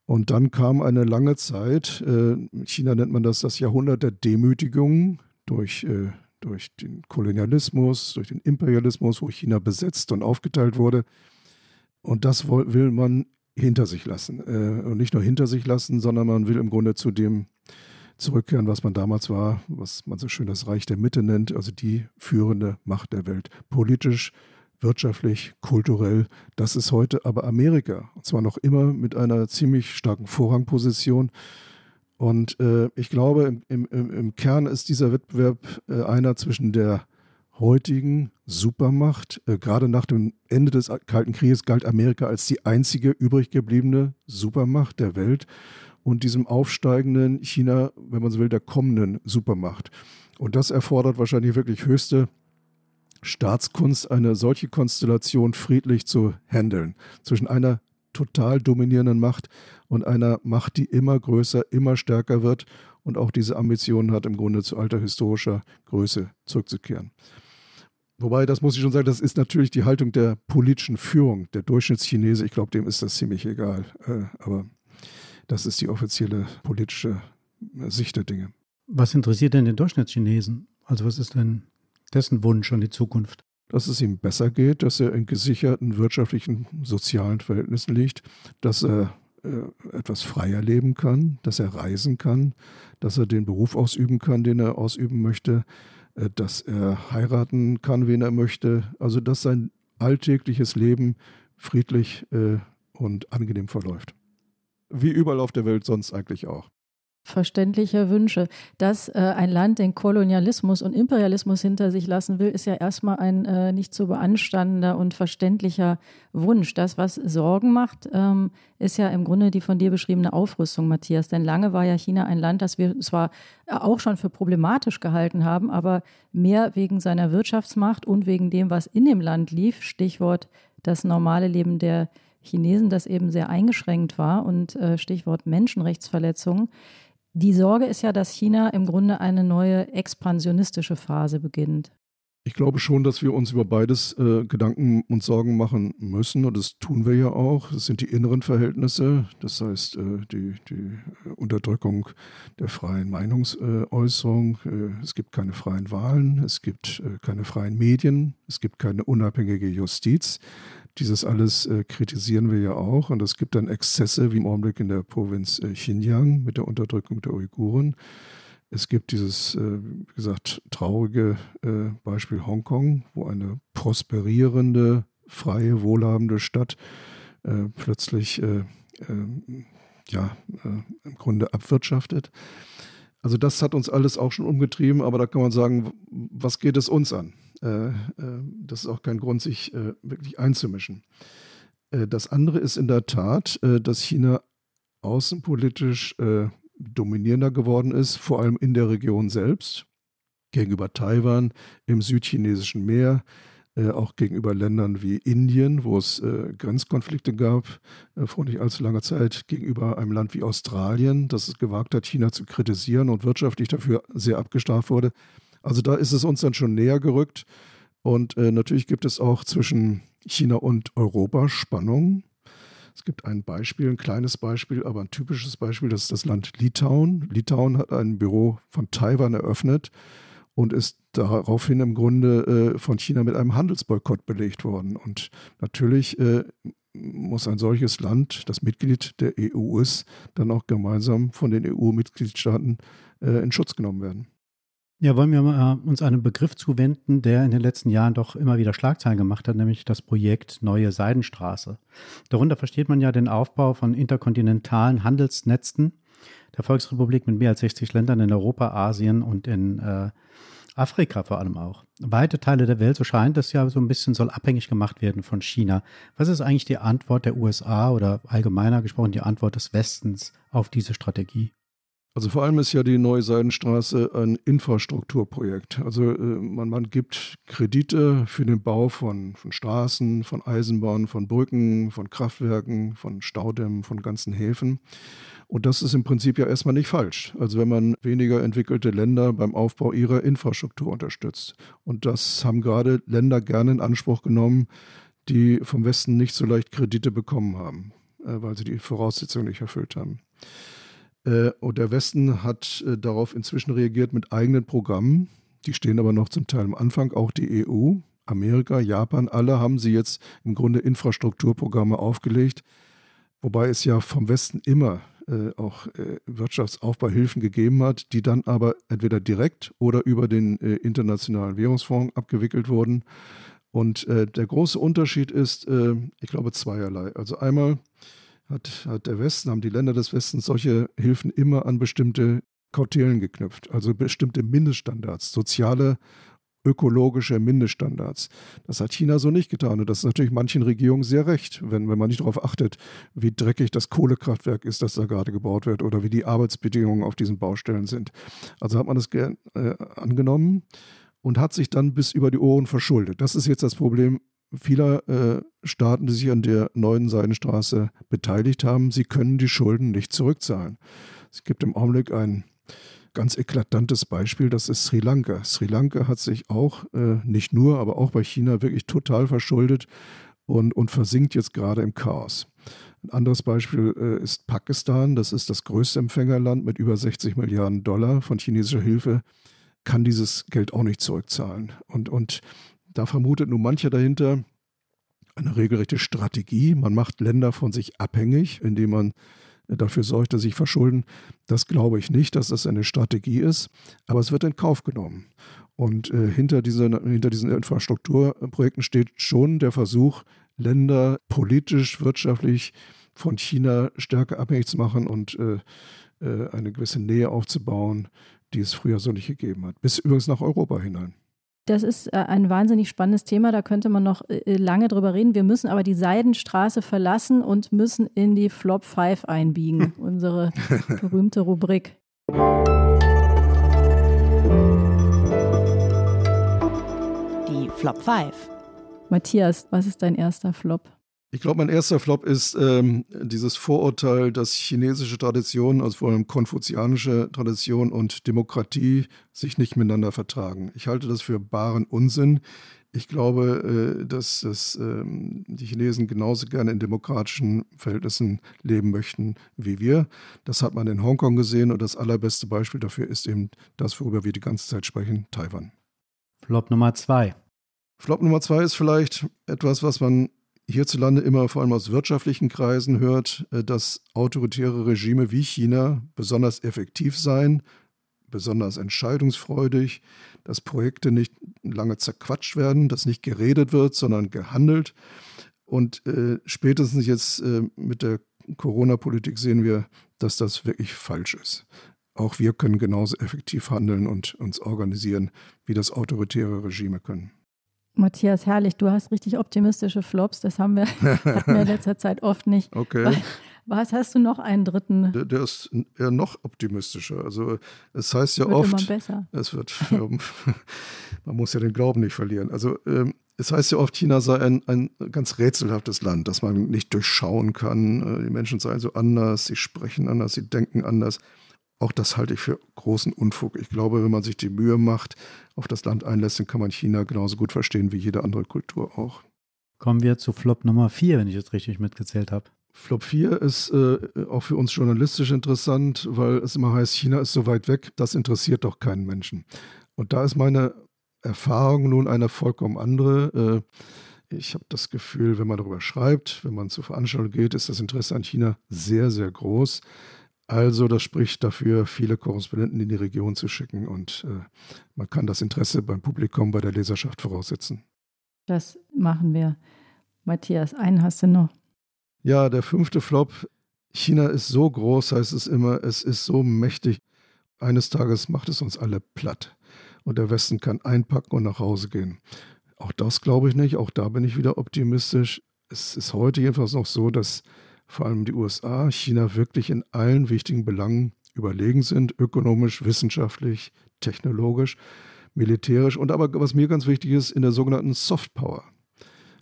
[SPEAKER 5] Und dann kam eine lange Zeit, äh, in China nennt man das das Jahrhundert der Demütigung durch, äh, durch den Kolonialismus, durch den Imperialismus, wo China besetzt und aufgeteilt wurde. Und das will man hinter sich lassen. Äh, und nicht nur hinter sich lassen, sondern man will im Grunde zu dem zurückkehren, was man damals war, was man so schön das Reich der Mitte nennt, also die führende Macht der Welt. Politisch, wirtschaftlich, kulturell. Das ist heute aber Amerika. Und zwar noch immer mit einer ziemlich starken Vorrangposition. Und äh, ich glaube, im, im, im, Kern ist dieser Wettbewerb äh, einer zwischen der heutigen Supermacht. Äh, gerade nach dem Ende des Kalten Krieges galt Amerika als die einzige übrig gebliebene Supermacht der Welt und diesem aufsteigenden China, wenn man so will, der kommenden Supermacht. Und das erfordert wahrscheinlich wirklich höchste Staatskunst, eine solche Konstellation friedlich zu handeln. Zwischen einer total dominierenden Macht und einer Macht, die immer größer, immer stärker wird und auch diese Ambitionen hat, im Grunde zu alter historischer Größe zurückzukehren. Wobei, das muss ich schon sagen, das ist natürlich die Haltung der politischen Führung. Der Durchschnittschinese, ich glaube, dem ist das ziemlich egal. Äh, aber das ist die offizielle politische äh, Sicht der Dinge.
[SPEAKER 3] Was interessiert denn den Durchschnittschinesen? Also was ist denn dessen Wunsch an die Zukunft?
[SPEAKER 5] Dass es ihm besser geht, dass er in gesicherten wirtschaftlichen, sozialen Verhältnissen liegt, dass er äh, etwas freier leben kann, dass er reisen kann, dass er den Beruf ausüben kann, den er ausüben möchte, äh, dass er heiraten kann, wen er möchte. Also dass sein alltägliches Leben friedlich äh, und angenehm verläuft. Wie überall auf der Welt sonst eigentlich auch
[SPEAKER 2] verständliche Wünsche. Dass äh, ein Land den Kolonialismus und Imperialismus hinter sich lassen will, ist ja erstmal ein äh, nicht zu beanstandender und verständlicher Wunsch. Das, was Sorgen macht, ähm, ist ja im Grunde die von dir beschriebene Aufrüstung, Matthias. Denn lange war ja China ein Land, das wir zwar auch schon für problematisch gehalten haben, aber mehr wegen seiner Wirtschaftsmacht und wegen dem, was in dem Land lief, Stichwort das normale Leben der Chinesen, das eben sehr eingeschränkt war und äh, Stichwort Menschenrechtsverletzungen, die Sorge ist ja, dass China im Grunde eine neue expansionistische Phase beginnt.
[SPEAKER 5] Ich glaube schon, dass wir uns über beides äh, Gedanken und Sorgen machen müssen und das tun wir ja auch. Das sind die inneren Verhältnisse, das heißt äh, die, die, Unterdrückung der freien Meinungsäußerung. Äh, es gibt keine freien Wahlen, es gibt äh, keine freien Medien, es gibt keine unabhängige Justiz. Dieses alles äh, kritisieren wir ja auch. Und es gibt dann Exzesse, wie im Augenblick in der Provinz äh, Xinjiang mit der Unterdrückung der Uiguren. Es gibt dieses, äh, wie gesagt, traurige äh, Beispiel Hongkong, wo eine prosperierende, freie, wohlhabende Stadt äh, plötzlich äh, ja, im Grunde abwirtschaftet. Also das hat uns alles auch schon umgetrieben, aber da kann man sagen, was geht es uns an? Äh, äh, das ist auch kein Grund, sich äh, wirklich einzumischen. das andere ist in der Tat, dass China außenpolitisch dominierender geworden ist, vor allem in der Region selbst, gegenüber Taiwan, im südchinesischen Meer, auch gegenüber Ländern wie Indien, wo es Grenzkonflikte gab, vor nicht allzu langer Zeit, gegenüber einem Land wie Australien, das es gewagt hat, China zu kritisieren und wirtschaftlich dafür sehr abgestraft wurde. Also da ist es uns dann schon näher gerückt. Und äh, natürlich gibt es auch zwischen China und Europa Spannungen. Es gibt ein Beispiel, ein kleines Beispiel, aber ein typisches Beispiel, das ist das Land Litauen. Litauen hat ein Büro von Taiwan eröffnet und ist daraufhin im Grunde äh, von China mit einem Handelsboykott belegt worden. Und natürlich äh, muss ein solches Land, das Mitglied der EU ist, dann auch gemeinsam von den EU-Mitgliedstaaten äh, in Schutz genommen werden.
[SPEAKER 3] Ja, wollen wir äh, uns einem Begriff zuwenden, der in den letzten Jahren doch immer wieder Schlagzeilen gemacht hat, nämlich das Projekt Neue Seidenstraße. Darunter versteht man ja den Aufbau von interkontinentalen Handelsnetzen der Volksrepublik mit mehr als 60 Ländern in Europa, Asien und in äh, Afrika vor allem auch. Weite Teile der Welt, so scheint es ja so ein bisschen, soll abhängig gemacht werden von China. Was ist eigentlich die Antwort der USA oder allgemeiner gesprochen die Antwort des Westens auf diese Strategie?
[SPEAKER 5] Also vor allem ist ja die Neue Seidenstraße ein Infrastrukturprojekt. Also äh, man, man gibt Kredite für den Bau von, von Straßen, von Eisenbahnen, von Brücken, von Kraftwerken, von Staudämmen, von ganzen Häfen. Und das ist im Prinzip ja erstmal nicht falsch. Also wenn man weniger entwickelte Länder beim Aufbau ihrer Infrastruktur unterstützt. Und das haben gerade Länder gerne in Anspruch genommen, die vom Westen nicht so leicht Kredite bekommen haben, äh, weil sie die Voraussetzungen nicht erfüllt haben. Äh, und der Westen hat äh, darauf inzwischen reagiert mit eigenen Programmen. Die stehen aber noch zum Teil am Anfang. Auch die EU, Amerika, Japan, alle haben sie jetzt im Grunde Infrastrukturprogramme aufgelegt. Wobei es ja vom Westen immer äh, auch äh, Wirtschaftsaufbauhilfen gegeben hat, die dann aber entweder direkt oder über den äh, Internationalen Währungsfonds abgewickelt wurden. Und äh, der große Unterschied ist, ich glaube, zweierlei. Also einmal hat, hat der Westen, haben die Länder des Westens solche Hilfen immer an bestimmte Kautelen geknüpft, also bestimmte Mindeststandards, soziale ökologische Mindeststandards. Das hat China so nicht getan. Und das ist natürlich manchen Regierungen sehr recht, wenn, wenn man nicht darauf achtet, wie dreckig das Kohlekraftwerk ist, das da gerade gebaut wird oder wie die Arbeitsbedingungen auf diesen Baustellen sind. Also hat man das äh, angenommen und hat sich dann bis über die Ohren verschuldet. Das ist jetzt das Problem vieler äh, Staaten, die sich an der neuen Seidenstraße beteiligt haben. Sie können die Schulden nicht zurückzahlen. Es gibt im Augenblick ein ganz eklatantes Beispiel, das ist Sri Lanka. Sri Lanka hat sich auch, äh, nicht nur, aber auch bei China wirklich total verschuldet und, und versinkt jetzt gerade im Chaos. Ein anderes Beispiel äh, ist Pakistan. Das ist das größte Empfängerland mit über 60 Milliarden Dollar von chinesischer Hilfe kann dieses Geld auch nicht zurückzahlen. Und, und da vermutet nun mancher dahinter eine regelrechte Strategie. Man macht Länder von sich abhängig, indem man dafür sorgt, dass sich verschulden. Das glaube ich nicht, dass das eine Strategie ist, aber es wird in Kauf genommen. Und äh, hinter, dieser, hinter diesen Infrastrukturprojekten steht schon der Versuch, Länder politisch, wirtschaftlich von China stärker abhängig zu machen und äh, äh, eine gewisse Nähe aufzubauen, die es früher so nicht gegeben hat. Bis übrigens nach Europa hinein.
[SPEAKER 2] Das ist äh, ein wahnsinnig spannendes Thema, da könnte man noch äh, lange drüber reden. Wir müssen aber die Seidenstraße verlassen und müssen in die Flop 5 einbiegen, unsere berühmte Rubrik.
[SPEAKER 1] Die Flop 5.
[SPEAKER 2] Matthias, was ist dein erster Flop?
[SPEAKER 5] Ich glaube, mein erster Flop ist ähm, dieses Vorurteil, dass chinesische Traditionen, also vor allem konfuzianische Tradition und Demokratie, sich nicht miteinander vertragen. Ich halte das für baren Unsinn. Ich glaube, äh, dass, dass äh, die Chinesen genauso gerne in demokratischen Verhältnissen leben möchten wie wir. Das hat man in Hongkong gesehen und das allerbeste Beispiel dafür ist eben das, worüber wir die ganze Zeit sprechen, Taiwan.
[SPEAKER 3] Flop Nummer zwei.
[SPEAKER 5] Flop Nummer zwei ist vielleicht etwas, was man hierzulande immer vor allem aus wirtschaftlichen Kreisen hört, äh, dass autoritäre Regime wie China besonders effektiv seien, besonders entscheidungsfreudig, dass Projekte nicht lange zerquatscht werden, dass nicht geredet wird, sondern gehandelt. Und äh, spätestens jetzt äh, mit der Corona-Politik sehen wir, dass das wirklich falsch ist. Auch wir können genauso effektiv handeln und uns organisieren, wie das autoritäre Regime können.
[SPEAKER 2] Matthias, herrlich, du hast richtig optimistische Flops. Das haben wir, hatten wir in letzter Zeit oft nicht.
[SPEAKER 5] Okay.
[SPEAKER 2] Was hast du noch einen dritten?
[SPEAKER 5] Der, der ist eher noch optimistischer. Also es heißt ja
[SPEAKER 2] wird
[SPEAKER 5] oft,
[SPEAKER 2] immer besser.
[SPEAKER 5] es wird, man muss ja den Glauben nicht verlieren. Also ähm, es heißt ja oft, China sei ein, ein ganz rätselhaftes Land, das man nicht durchschauen kann. Äh, die Menschen seien so anders, sie sprechen anders, sie denken anders. Auch das halte ich für großen Unfug. Ich glaube, wenn man sich die Mühe macht, auf das Land einlässt, dann kann man China genauso gut verstehen wie jede andere Kultur auch.
[SPEAKER 3] Kommen wir zu Flop Nummer 4, wenn ich jetzt richtig mitgezählt habe.
[SPEAKER 5] Flop 4 ist äh, auch für uns journalistisch interessant, weil es immer heißt, China ist so weit weg, das interessiert doch keinen Menschen. Und da ist meine Erfahrung nun eine vollkommen andere. Äh, ich habe das Gefühl, wenn man darüber schreibt, wenn man zu Veranstaltungen geht, ist das Interesse an China sehr, sehr groß. Also das spricht dafür, viele Korrespondenten in die Region zu schicken und äh, man kann das Interesse beim Publikum, bei der Leserschaft voraussetzen.
[SPEAKER 2] Das machen wir. Matthias, einen hast du noch.
[SPEAKER 5] Ja, der fünfte Flop. China ist so groß, heißt es immer, es ist so mächtig. Eines Tages macht es uns alle platt und der Westen kann einpacken und nach Hause gehen. Auch das glaube ich nicht, auch da bin ich wieder optimistisch. Es ist heute jedenfalls noch so, dass vor allem die USA, China wirklich in allen wichtigen Belangen überlegen sind, ökonomisch, wissenschaftlich, technologisch, militärisch und aber, was mir ganz wichtig ist, in der sogenannten Soft Power.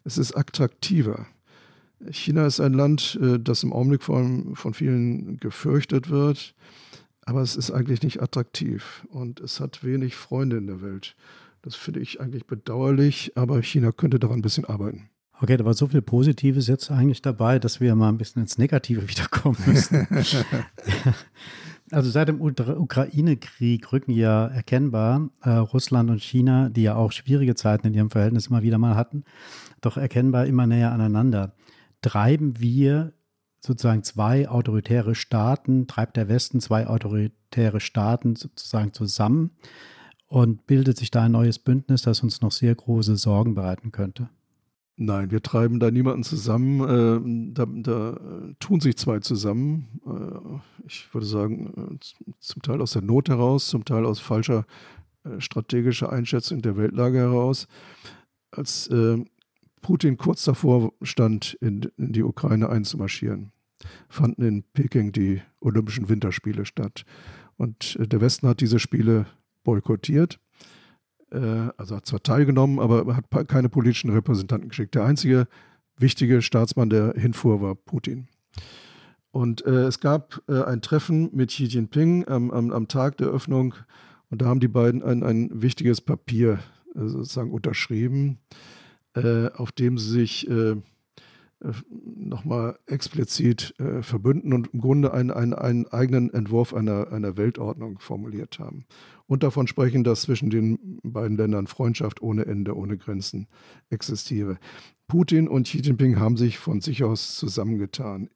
[SPEAKER 5] Es ist attraktiver. China ist ein Land, äh, das im Augenblick von, von vielen gefürchtet wird, aber es ist eigentlich nicht attraktiv und es hat wenig Freunde in der Welt. Das finde ich eigentlich bedauerlich, aber China könnte daran ein bisschen arbeiten.
[SPEAKER 3] Okay, da war so viel Positives jetzt eigentlich dabei, dass wir mal ein bisschen ins Negative wiederkommen müssen. also seit dem Ukraine-Krieg rücken ja erkennbar äh, Russland und China, die ja auch schwierige Zeiten in ihrem Verhältnis immer wieder mal hatten, doch erkennbar immer näher aneinander. Treiben wir sozusagen zwei autoritäre Staaten, treibt der Westen zwei autoritäre Staaten sozusagen zusammen und bildet sich da ein neues Bündnis, das uns noch sehr große Sorgen bereiten könnte?
[SPEAKER 5] Nein, wir treiben da niemanden zusammen. Äh, da, da, tun sich zwei zusammen. Äh, ich würde sagen, äh, zum Teil aus der Not heraus, zum Teil aus falscher äh, strategischer Einschätzung der Weltlage heraus. Als äh, Putin kurz davor stand, in, in die Ukraine einzumarschieren, fanden in Peking die Olympischen Winterspiele statt. Und äh, der Westen hat diese Spiele boykottiert. Äh, also hat zwar teilgenommen, aber hat keine politischen Repräsentanten geschickt. Der einzige wichtige Staatsmann, der hinfuhr, war Putin. Und äh, es gab äh, ein Treffen mit Xi Jinping am, am, am, Tag der Öffnung und da haben die beiden ein, ein wichtiges Papier äh, sozusagen unterschrieben, äh, auf dem sie sich äh, nochmal explizit verbünden und im Grunde einen, einen, einen eigenen Entwurf einer, einer Weltordnung formuliert haben. Und davon sprechen, dass zwischen den beiden Ländern Freundschaft ohne Ende, ohne Grenzen existiere. Putin und Xi Jinping haben sich von sich aus zusammengetan.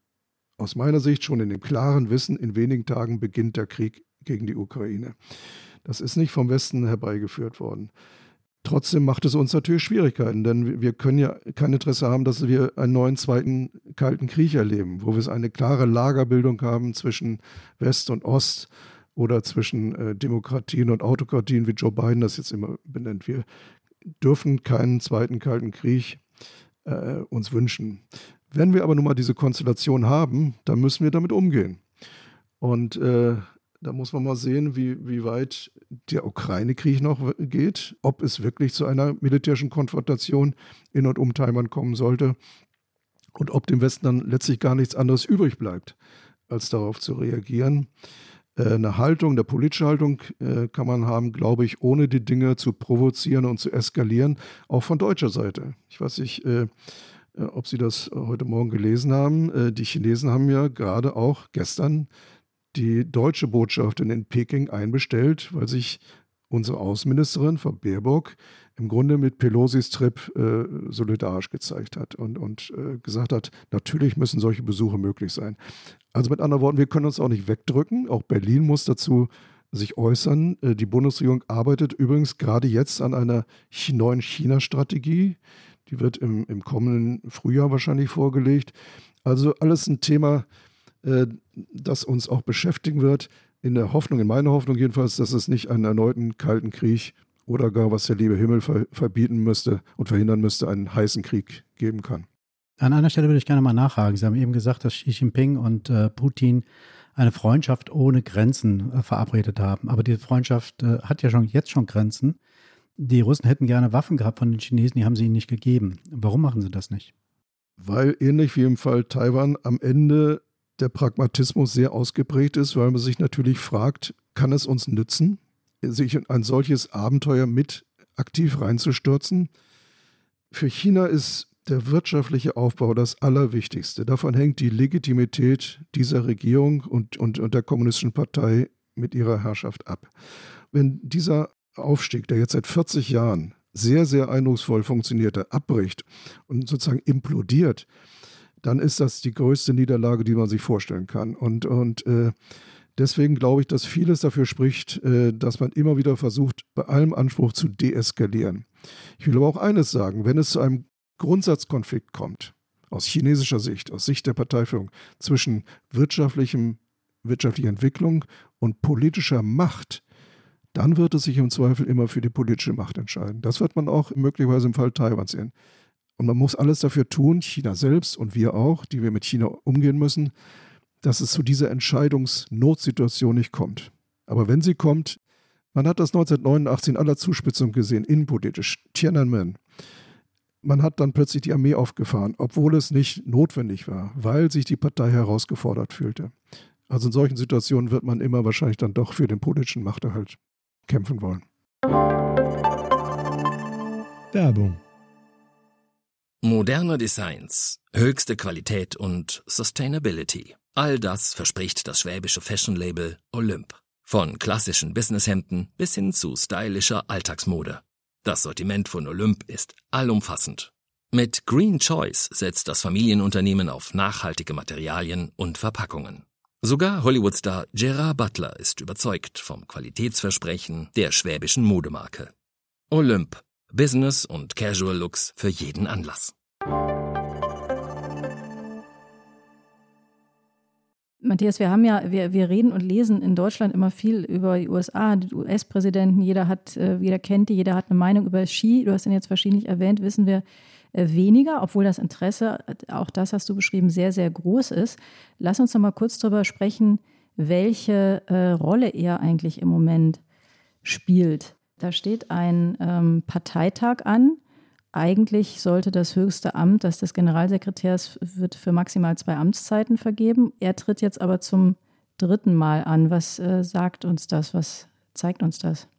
[SPEAKER 5] Aus meiner Sicht schon in dem klaren Wissen, in wenigen Tagen beginnt der Krieg gegen die Ukraine. Das ist nicht vom Westen herbeigeführt worden. Trotzdem macht es uns natürlich Schwierigkeiten, denn wir können ja kein Interesse haben, dass wir einen neuen zweiten Kalten Krieg erleben, wo wir eine klare Lagerbildung haben zwischen West und Ost oder zwischen äh, Demokratien und Autokratien, wie Joe Biden das jetzt immer benennt. Wir dürfen keinen zweiten Kalten Krieg äh, uns wünschen. Wenn wir aber nun mal diese Konstellation haben, dann müssen wir damit umgehen. Und äh, da muss man mal sehen, wie, wie weit der Ukraine-Krieg noch geht, ob es wirklich zu einer militärischen Konfrontation in und um Taiwan kommen sollte und ob dem Westen dann letztlich gar nichts anderes übrig bleibt, als darauf zu reagieren. Äh, eine Haltung, eine politische Haltung äh, kann man haben, glaube ich, ohne die Dinge zu provozieren und zu eskalieren, auch von deutscher Seite. Ich weiß nicht, äh, ob Sie das heute Morgen gelesen haben. Die Chinesen haben ja gerade auch gestern die deutsche Botschaftin in Peking einbestellt, weil sich unsere Außenministerin, Frau Baerbock, im Grunde mit Pelosis Trip äh, solidarisch gezeigt hat und, und äh, gesagt hat, natürlich müssen solche Besuche möglich sein. Also mit anderen Worten, wir können uns auch nicht wegdrücken. Auch Berlin muss dazu sich äußern. Äh, die Bundesregierung arbeitet übrigens gerade jetzt an einer neuen China-Strategie. Die wird im, im kommenden Frühjahr wahrscheinlich vorgelegt. Also alles ein Thema, äh, das uns auch beschäftigen wird, in der Hoffnung, in meiner Hoffnung jedenfalls, dass es nicht einen erneuten kalten Krieg oder gar, was der liebe Himmel verbieten müsste und verhindern müsste, einen heißen Krieg geben kann.
[SPEAKER 3] An einer Stelle würde ich gerne mal nachhaken. Sie haben eben gesagt, dass Xi Jinping und äh, Putin eine Freundschaft ohne Grenzen äh, verabredet haben. Aber diese Freundschaft äh, hat ja schon jetzt schon Grenzen. Die Russen hätten gerne Waffen gehabt von den Chinesen, die haben sie ihnen nicht gegeben. Warum machen sie das nicht?
[SPEAKER 5] Weil ähnlich wie im Fall Taiwan am Ende der Pragmatismus sehr ausgeprägt ist, weil man sich natürlich fragt, kann es uns nützen, sich in ein solches Abenteuer mit aktiv reinzustürzen? Für China ist der wirtschaftliche Aufbau das Allerwichtigste. Davon hängt die Legitimität dieser Regierung und, und, und der Kommunistischen Partei mit ihrer Herrschaft ab. Wenn dieser Aufstieg, der jetzt seit 40 Jahren sehr, sehr eindrucksvoll funktionierte, abbricht und sozusagen implodiert, dann ist das die größte Niederlage, die man sich vorstellen kann. Und, und äh, deswegen glaube ich, dass vieles dafür spricht, äh, dass man immer wieder versucht, bei allem Anspruch zu deeskalieren. Ich will aber auch eines sagen, wenn es zu einem Grundsatzkonflikt kommt, aus chinesischer Sicht, aus Sicht der Parteiführung, zwischen wirtschaftlichem, wirtschaftlicher Entwicklung und politischer Macht, dann wird es sich im Zweifel immer für die politische Macht entscheiden. Das wird man auch möglicherweise im Fall Taiwans sehen. Und man muss alles dafür tun, China selbst und wir auch, die wir mit China umgehen müssen, dass es zu dieser Entscheidungsnotsituation nicht kommt. Aber wenn sie kommt, man hat das 1989 in aller Zuspitzung gesehen, innenpolitisch, Tiananmen. Man hat dann plötzlich die Armee aufgefahren, obwohl es nicht notwendig war, weil sich die Partei herausgefordert fühlte. Also in solchen Situationen wird man immer wahrscheinlich dann doch für den politischen Machterhalt kämpfen wollen.
[SPEAKER 10] Werbung Moderne Designs, höchste Qualität und Sustainability. All das verspricht das schwäbische Fashion-Label Olymp. Von klassischen Businesshemden bis hin zu stylischer Alltagsmode. Das Sortiment von Olymp ist allumfassend. Mit Green Choice setzt das Familienunternehmen auf nachhaltige Materialien und Verpackungen. Sogar Hollywoodstar Gerard Butler ist überzeugt vom Qualitätsversprechen der schwäbischen Modemarke. Olymp Business und Casual Looks für jeden Anlass.
[SPEAKER 2] Matthias, wir haben ja, wir, wir reden und lesen in Deutschland immer viel über die USA, die US-Präsidenten. Jeder hat, äh, jeder kennt die, jeder hat eine Meinung über Ski. Du hast ihn jetzt verschiedentlich erwähnt, wissen wir äh, weniger, obwohl das Interesse, auch das hast du beschrieben, sehr, sehr groß ist. Lass uns noch mal kurz darüber sprechen, welche äh, Rolle er eigentlich im Moment spielt. Da steht ein ähm, Parteitag an. Eigentlich sollte das höchste Amt, das des Generalsekretärs, wird für maximal zwei Amtszeiten vergeben. Er tritt jetzt aber zum dritten Mal an. Was äh, sagt uns das? Was zeigt uns das?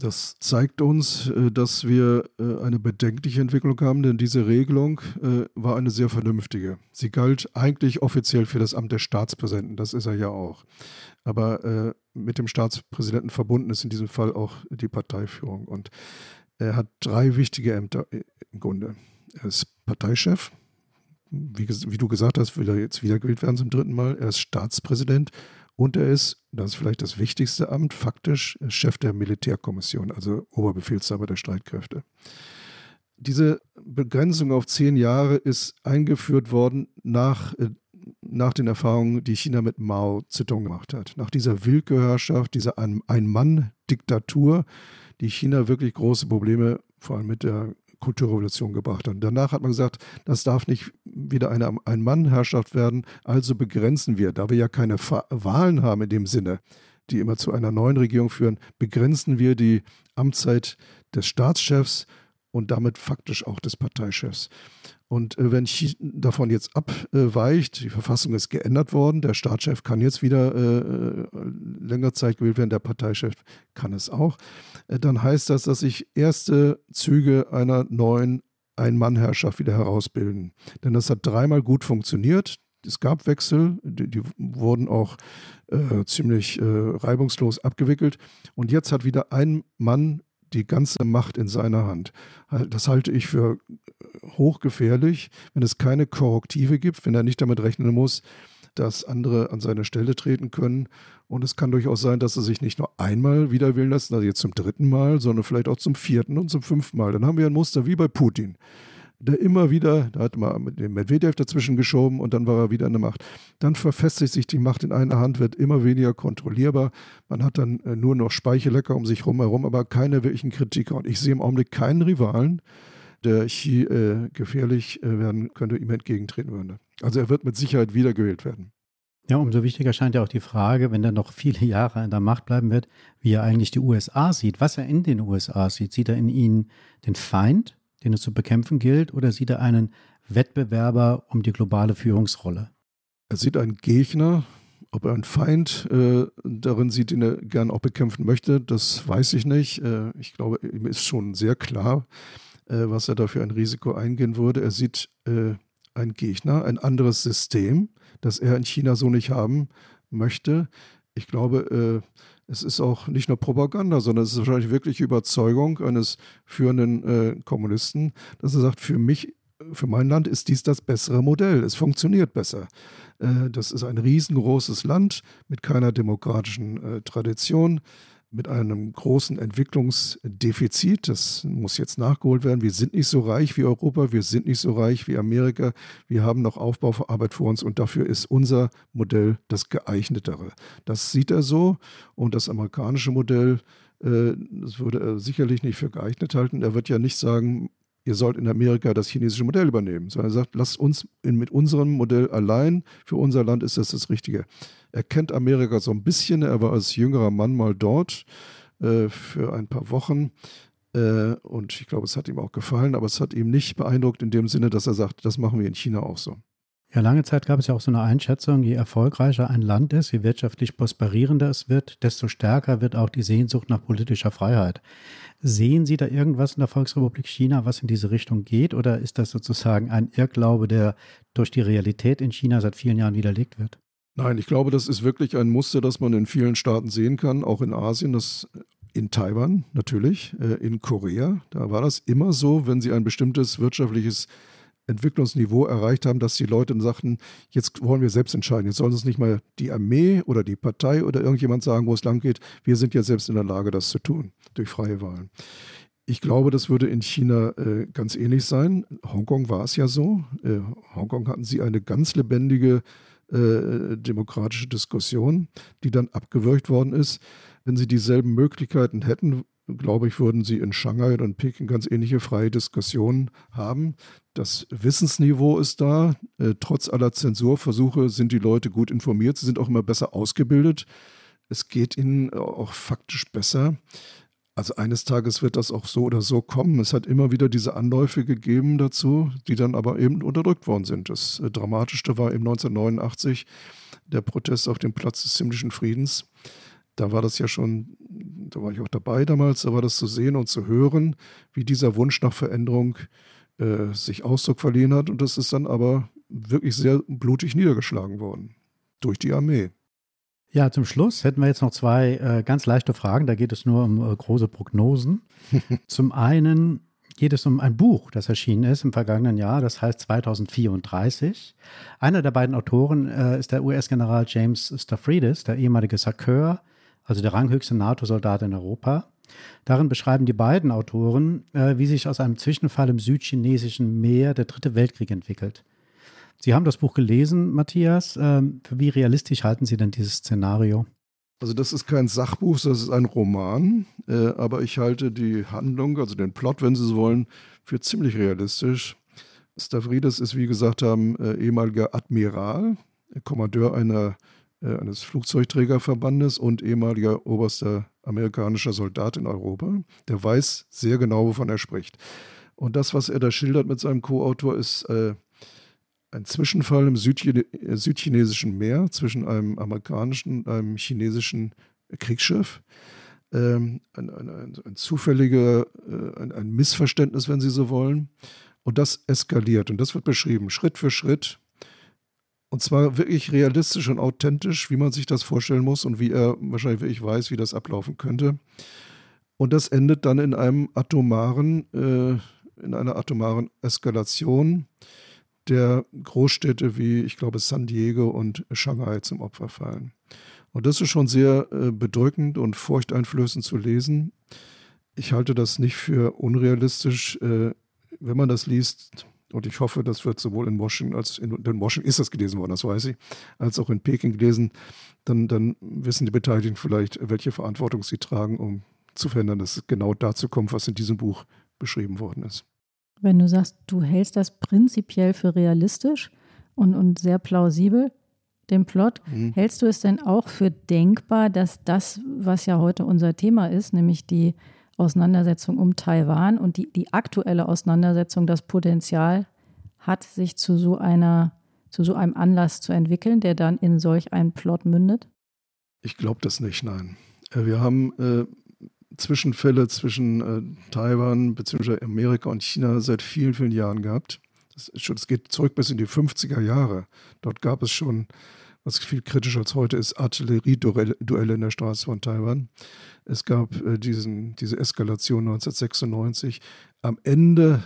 [SPEAKER 5] Das zeigt uns, äh, dass wir äh, eine bedenkliche Entwicklung haben, denn diese Regelung äh, war eine sehr vernünftige. Sie galt eigentlich offiziell für das Amt des Staatspräsidenten, das ist er ja auch. Aber mit dem Staatspräsidenten verbunden ist in diesem Fall auch die Parteiführung. Und er hat drei wichtige Ämter im Grunde. Er ist Parteichef, wie, wie du gesagt hast, will er jetzt wiedergewählt werden zum dritten Mal. Er ist Staatspräsident und er ist, das ist vielleicht das wichtigste Amt, faktisch Chef der Militärkommission, also Oberbefehlshaber der Streitkräfte. Diese Begrenzung auf zehn Jahre ist eingeführt worden nach, äh, nach den Erfahrungen, die China mit Mao Zedong gemacht hat. Nach dieser Willkürherrschaft, dieser Ein-Mann-Diktatur, die China wirklich große Probleme vor allem mit der Kulturrevolution gebracht hat. Danach hat man gesagt, das darf nicht wieder eine Ein-Mann-Herrschaft werden, also begrenzen wir, da wir ja keine Wahlen haben in dem Sinne, die immer zu einer neuen Regierung führen, begrenzen wir die Amtszeit des Staatschefs und damit faktisch auch des Parteichefs. Und äh, wenn Xi davon jetzt abweicht, die Verfassung ist geändert worden, der Staatschef kann jetzt wieder äh, äh längere Zeit gewählt werden, der Parteichef kann es auch, äh, dann heißt das, dass sich erste Züge einer neuen Ein-Mann-Herrschaft wieder herausbilden. Denn das hat dreimal gut funktioniert. Es gab Wechsel, die, die wurden auch äh, ziemlich äh, reibungslos abgewickelt. Und jetzt hat wieder ein Mann die ganze Macht in seiner Hand. Das halte ich für hochgefährlich, wenn es keine Korrektive gibt, wenn er nicht damit rechnen muss, dass andere an seine Stelle treten können. Und es kann durchaus sein, dass er sich nicht nur einmal wieder wählen lässt, also jetzt zum dritten Mal, sondern vielleicht auch zum vierten und zum fünften Mal. Dann haben wir ein Muster wie bei Putin der immer wieder, da hat man den Medvedev dazwischen geschoben und dann war er wieder in der Macht. Dann verfestigt sich die Macht in einer Hand, wird immer weniger kontrollierbar. Man hat dann äh, nur noch Speichelecker um sich herum, aber keine wirklichen Kritiker. Und ich sehe im Augenblick keinen Rivalen, der Xi äh, gefährlich äh, werden könnte, ihm entgegentreten würde. Also er wird mit Sicherheit wiedergewählt werden.
[SPEAKER 3] Ja, umso wichtiger scheint ja auch die Frage, wenn er noch viele Jahre in der Macht bleiben wird, wie er eigentlich die USA sieht, was er in den USA sieht. Sieht er in ihnen den Feind den es zu bekämpfen gilt, oder sieht er einen Wettbewerber um die globale Führungsrolle?
[SPEAKER 5] Er sieht einen Gegner. Ob er einen Feind äh, darin sieht, den er gern auch bekämpfen möchte, das weiß ich nicht. Äh, ich glaube, ihm ist schon sehr klar, äh, was er da für ein Risiko eingehen würde. Er sieht äh, einen Gegner, ein anderes System, das er in China so nicht haben möchte. Ich glaube, äh, es ist auch nicht nur Propaganda, sondern es ist wahrscheinlich wirklich Überzeugung eines führenden äh, Kommunisten, dass er sagt, für mich, für mein Land ist dies das bessere Modell. Es funktioniert besser. Äh, das ist ein riesengroßes Land mit keiner demokratischen äh, Tradition mit einem großen Entwicklungsdefizit. Das muss jetzt nachgeholt werden. Wir sind nicht so reich wie Europa, wir sind nicht so reich wie Amerika. Wir haben noch Aufbauarbeit vor uns und dafür ist unser Modell das geeignetere. Das sieht er so und das amerikanische Modell, äh, das würde er sicherlich nicht für geeignet halten. Er wird ja nicht sagen, ihr sollt in Amerika das chinesische Modell übernehmen, sondern er sagt, lasst uns mit unserem Modell allein, für unser Land ist das das Richtige. Er kennt Amerika so ein bisschen. Er war als jüngerer Mann mal dort äh, für ein paar Wochen. Äh, und ich glaube, es hat ihm auch gefallen, aber es hat ihm nicht beeindruckt in dem Sinne, dass er sagt, das machen wir in China auch so.
[SPEAKER 3] Ja, lange Zeit gab es ja auch so eine Einschätzung, je erfolgreicher ein Land ist, je wirtschaftlich prosperierender es wird, desto stärker wird auch die Sehnsucht nach politischer Freiheit. Sehen Sie da irgendwas in der Volksrepublik China, was in diese Richtung geht, oder ist das sozusagen ein Irrglaube, der durch die Realität in China seit vielen Jahren widerlegt wird?
[SPEAKER 5] Nein, ich glaube, das ist wirklich ein Muster, das man in vielen Staaten sehen kann, auch in Asien, das in Taiwan natürlich, äh, in Korea. Da war das immer so, wenn sie ein bestimmtes wirtschaftliches Entwicklungsniveau erreicht haben, dass die Leute sagten, jetzt wollen wir selbst entscheiden. Jetzt soll es nicht mal die Armee oder die Partei oder irgendjemand sagen, wo es lang geht. Wir sind ja selbst in der Lage, das zu tun, durch freie Wahlen. Ich glaube, das würde in China äh, ganz ähnlich sein. Hongkong war es ja so. Äh, Hongkong hatten sie eine ganz lebendige äh, demokratische Diskussion, die dann abgewürgt worden ist. Wenn sie dieselben Möglichkeiten hätten, glaube ich, würden sie in Shanghai in Peking ganz ähnliche freie Diskussionen haben. Das Wissensniveau ist da. Äh, trotz aller Zensurversuche sind die Leute gut informiert. Sie sind auch immer besser ausgebildet. Es geht ihnen auch faktisch besser. Also eines Tages wird das auch so oder so kommen. Es hat immer wieder diese Anläufe gegeben dazu, die dann aber eben unterdrückt worden sind. Das äh, Dramatischste war eben 1989 der Protest auf dem Platz des ziemlichen Friedens da war das ja schon, da war ich auch dabei damals, da war das zu sehen und zu hören, wie dieser Wunsch nach Veränderung äh, sich Ausdruck verliehen hat. Und das ist dann aber wirklich sehr blutig niedergeschlagen worden durch die Armee.
[SPEAKER 3] Ja, zum Schluss hätten wir jetzt noch zwei äh, ganz leichte Fragen. Da geht es nur um äh, große Prognosen. zum einen geht es um ein Buch, das erschienen ist im vergangenen Jahr, das heißt 2034. Einer der beiden Autoren äh, ist der US-General James Staffridis, der ehemalige Sackeur also der ranghöchste NATO-Soldat in Europa. Darin beschreiben die beiden Autoren, äh, wie sich aus einem Zwischenfall im südchinesischen Meer der Dritte Weltkrieg entwickelt. Sie haben das Buch gelesen, Matthias. Ähm, wie realistisch halten Sie denn dieses Szenario?
[SPEAKER 5] Also das ist kein Sachbuch, das ist ein Roman, äh, aber ich halte die Handlung, also den Plot, wenn Sie so wollen, für ziemlich realistisch. Stavridis ist, wie gesagt haben, äh, ehemaliger Admiral, Kommandeur einer äh, eines Flugzeugträgerverbandes und ehemaliger oberster amerikanischer Soldat in Europa. Der weiß sehr genau, wovon er spricht. Und das, was er da schildert mit seinem Co-Autor, ist äh, ein Zwischenfall im Südchine äh, südchinesischen Meer zwischen einem amerikanischen und einem chinesischen Kriegsschiff. Ähm, ein, ein, ein, ein, zufälliger, äh, ein, ein Missverständnis, wenn Sie so wollen. Und das eskaliert. Und das wird beschrieben, Schritt für Schritt und zwar wirklich realistisch und authentisch, wie man sich das vorstellen muss und wie er wahrscheinlich wirklich weiß, wie das ablaufen könnte. Und das endet dann in einem atomaren, äh, in einer atomaren Eskalation der Großstädte wie, ich glaube, San Diego und Shanghai zum Opfer fallen. Und das ist schon sehr äh, bedrückend und furchteinflößend zu lesen. Ich halte das nicht für unrealistisch. Äh, wenn man das liest, und ich hoffe, das wird sowohl in Washington als in, in Washington ist das gelesen worden, das weiß ich, als auch in Peking gelesen. Dann, dann wissen die Beteiligten vielleicht, welche Verantwortung sie tragen, um zu verhindern, dass es genau dazu kommt, was in diesem Buch beschrieben worden ist.
[SPEAKER 2] Wenn du sagst, du hältst das prinzipiell für realistisch und, und sehr plausibel, den Plot, mhm. hältst du es denn auch für denkbar, dass das, was ja heute unser Thema ist, nämlich die Auseinandersetzung um Taiwan und die, die aktuelle Auseinandersetzung das Potenzial hat, sich zu so einer, zu so einem Anlass zu entwickeln, der dann in solch einen Plot mündet?
[SPEAKER 5] Ich glaube das nicht, nein. Äh, wir haben äh, Zwischenfälle zwischen äh, Taiwan bzw. Amerika und China seit vielen, vielen Jahren gehabt. Das, schon, das geht zurück bis in die 50er Jahre. Dort gab es schon was viel kritischer als heute ist, Artillerieduelle in der Straße von Taiwan. Es gab äh, diesen, diese Eskalation 1996. Am Ende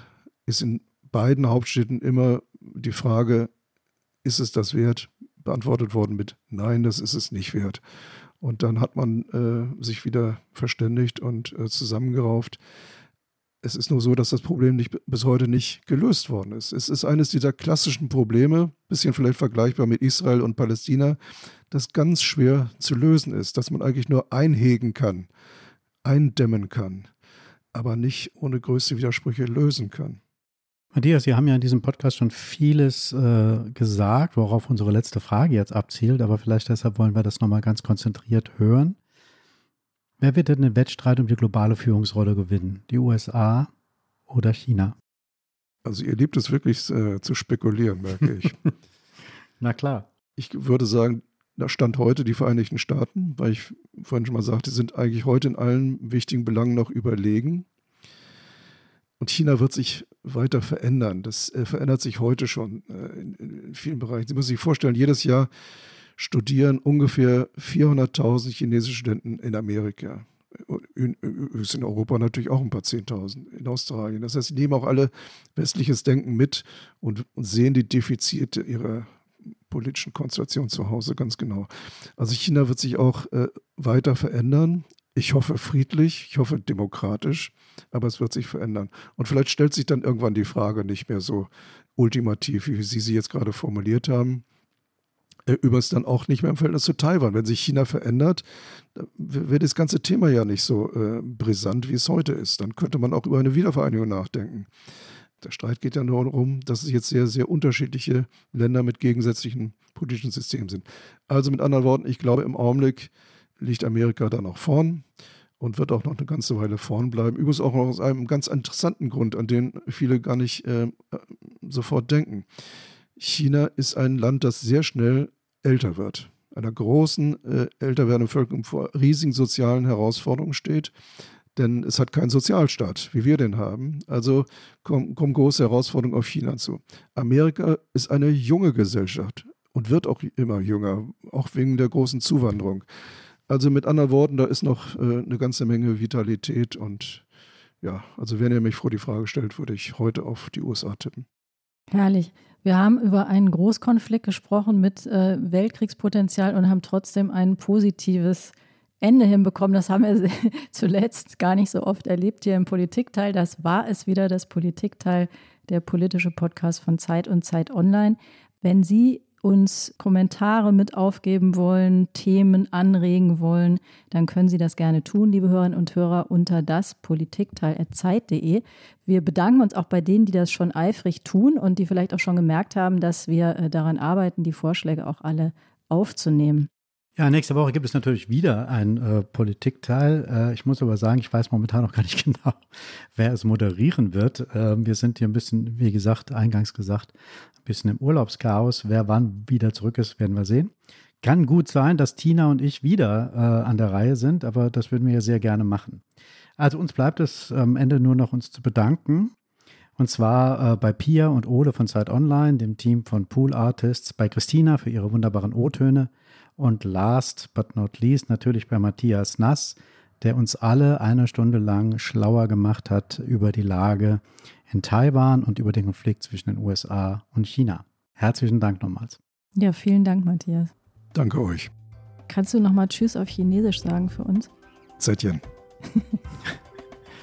[SPEAKER 5] ist in beiden Hauptstädten immer die Frage, ist es das wert? Beantwortet worden mit Nein, das ist es nicht wert. Und dann hat man äh, sich wieder verständigt und äh, zusammengerauft. Es ist nur so, dass das Problem nicht, bis heute nicht gelöst worden ist. Es ist eines dieser klassischen Probleme, bisschen vielleicht vergleichbar mit Israel und Palästina, das ganz schwer zu lösen ist, dass man eigentlich nur einhegen kann, eindämmen kann, aber nicht ohne größte Widersprüche lösen kann.
[SPEAKER 3] Matthias, Sie haben ja in diesem Podcast schon vieles äh, gesagt, worauf unsere letzte Frage jetzt abzielt, aber vielleicht deshalb wollen wir das nochmal ganz konzentriert hören. Wer wird denn den Wettstreit um die globale Führungsrolle gewinnen? Die USA oder China?
[SPEAKER 5] Also ihr liebt es wirklich äh, zu spekulieren, merke ich.
[SPEAKER 3] Na klar.
[SPEAKER 5] Ich würde sagen, da stand heute die Vereinigten Staaten, weil ich vorhin schon mal sagte, sind eigentlich heute in allen wichtigen Belangen noch überlegen. Und China wird sich weiter verändern. Das äh, verändert sich heute schon äh, in, in, vielen Bereichen. Sie müssen sich vorstellen, jedes Jahr studieren ungefähr 400.000 chinesische Studenten in Amerika. In, in, Europa natürlich auch ein paar Zehntausend, in Australien. Das heißt, sie nehmen auch alle westliches Denken mit und, und sehen die Defizite ihrer politischen Konstellation zu Hause ganz genau. Also China wird sich auch äh, weiter verändern. Ich hoffe friedlich, ich hoffe demokratisch, aber es wird sich verändern. Und vielleicht stellt sich dann irgendwann die Frage nicht mehr so ultimativ, wie Sie sie jetzt gerade formuliert haben. Äh, übrigens dann auch nicht mehr im Verhältnis zu Taiwan. Wenn sich China verändert, wird das ganze Thema ja nicht so äh, brisant, wie es heute ist. Dann könnte man auch über eine Wiedervereinigung nachdenken. Der Streit geht ja nur darum, dass es jetzt sehr, sehr unterschiedliche Länder mit gegensätzlichen politischen Systemen sind. Also mit anderen Worten, ich glaube, im Augenblick liegt Amerika da noch vorn und wird auch noch eine ganze Weile vorn bleiben. Übrigens auch aus einem ganz interessanten Grund, an den viele gar nicht äh, sofort denken. China ist ein Land, das sehr schnell älter wird, einer großen äh, älter werdenden Bevölkerung vor riesigen sozialen Herausforderungen steht, denn es hat keinen Sozialstaat, wie wir den haben. Also kommen, kommen große Herausforderungen auf China zu. Amerika ist eine junge Gesellschaft und wird auch immer jünger, auch wegen der großen Zuwanderung. Also mit anderen Worten, da ist noch äh, eine ganze Menge Vitalität und ja, also wenn ihr mich vor die Frage stellt, würde ich heute auf die USA tippen.
[SPEAKER 2] Herrlich. Wir haben über einen Großkonflikt gesprochen mit äh, Weltkriegspotenzial und haben trotzdem ein positives Ende hinbekommen. Das haben wir zuletzt gar nicht so oft erlebt hier im Politikteil. Das war es wieder, das Politikteil, der politische Podcast von Zeit und Zeit Online. Wenn Sie uns Kommentare mit aufgeben wollen, Themen anregen wollen, dann können Sie das gerne tun, liebe Hörerinnen und Hörer, unter das Politikteil.zeit.de. Wir bedanken uns auch bei denen, die das schon eifrig tun und die vielleicht auch schon gemerkt haben, dass wir äh, daran arbeiten, die Vorschläge auch alle aufzunehmen.
[SPEAKER 3] Ja, nächste Woche gibt es natürlich wieder einen äh, Politikteil. Äh, ich muss aber sagen, ich weiß momentan noch gar nicht genau, wer es moderieren wird. Äh, wir sind hier ein bisschen, wie gesagt, eingangs gesagt, bisschen im Urlaubschaos. Wer wann wieder zurück ist, werden wir sehen. Kann gut sein, dass Tina und ich wieder äh, an der Reihe sind, aber das würden wir ja sehr gerne machen. Also uns bleibt es am Ende nur noch uns zu bedanken. Und zwar äh, bei Pia und Ole von Zeit Online, dem Team von Pool Artists, bei Christina für ihre wunderbaren O-Töne und last but not least natürlich bei Matthias Nass, der uns alle eine Stunde lang schlauer gemacht hat über die Lage in Taiwan und über den Konflikt zwischen den USA und China. Herzlichen Dank nochmals.
[SPEAKER 2] Ja, vielen Dank, Matthias.
[SPEAKER 5] Danke euch.
[SPEAKER 2] Kannst du nochmal Tschüss auf Chinesisch sagen für uns?
[SPEAKER 5] Zetian.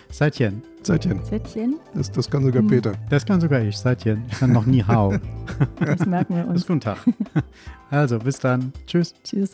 [SPEAKER 3] Seitchen.
[SPEAKER 5] Seitchen.
[SPEAKER 2] Seitchen?
[SPEAKER 5] Das, das kann sogar hm. Peter.
[SPEAKER 3] Das kann sogar ich, Seitchen. Ich kann noch nie Hau.
[SPEAKER 2] Das merken wir uns.
[SPEAKER 3] Bis guten Tag. Also, bis dann. Tschüss.
[SPEAKER 2] Tschüss.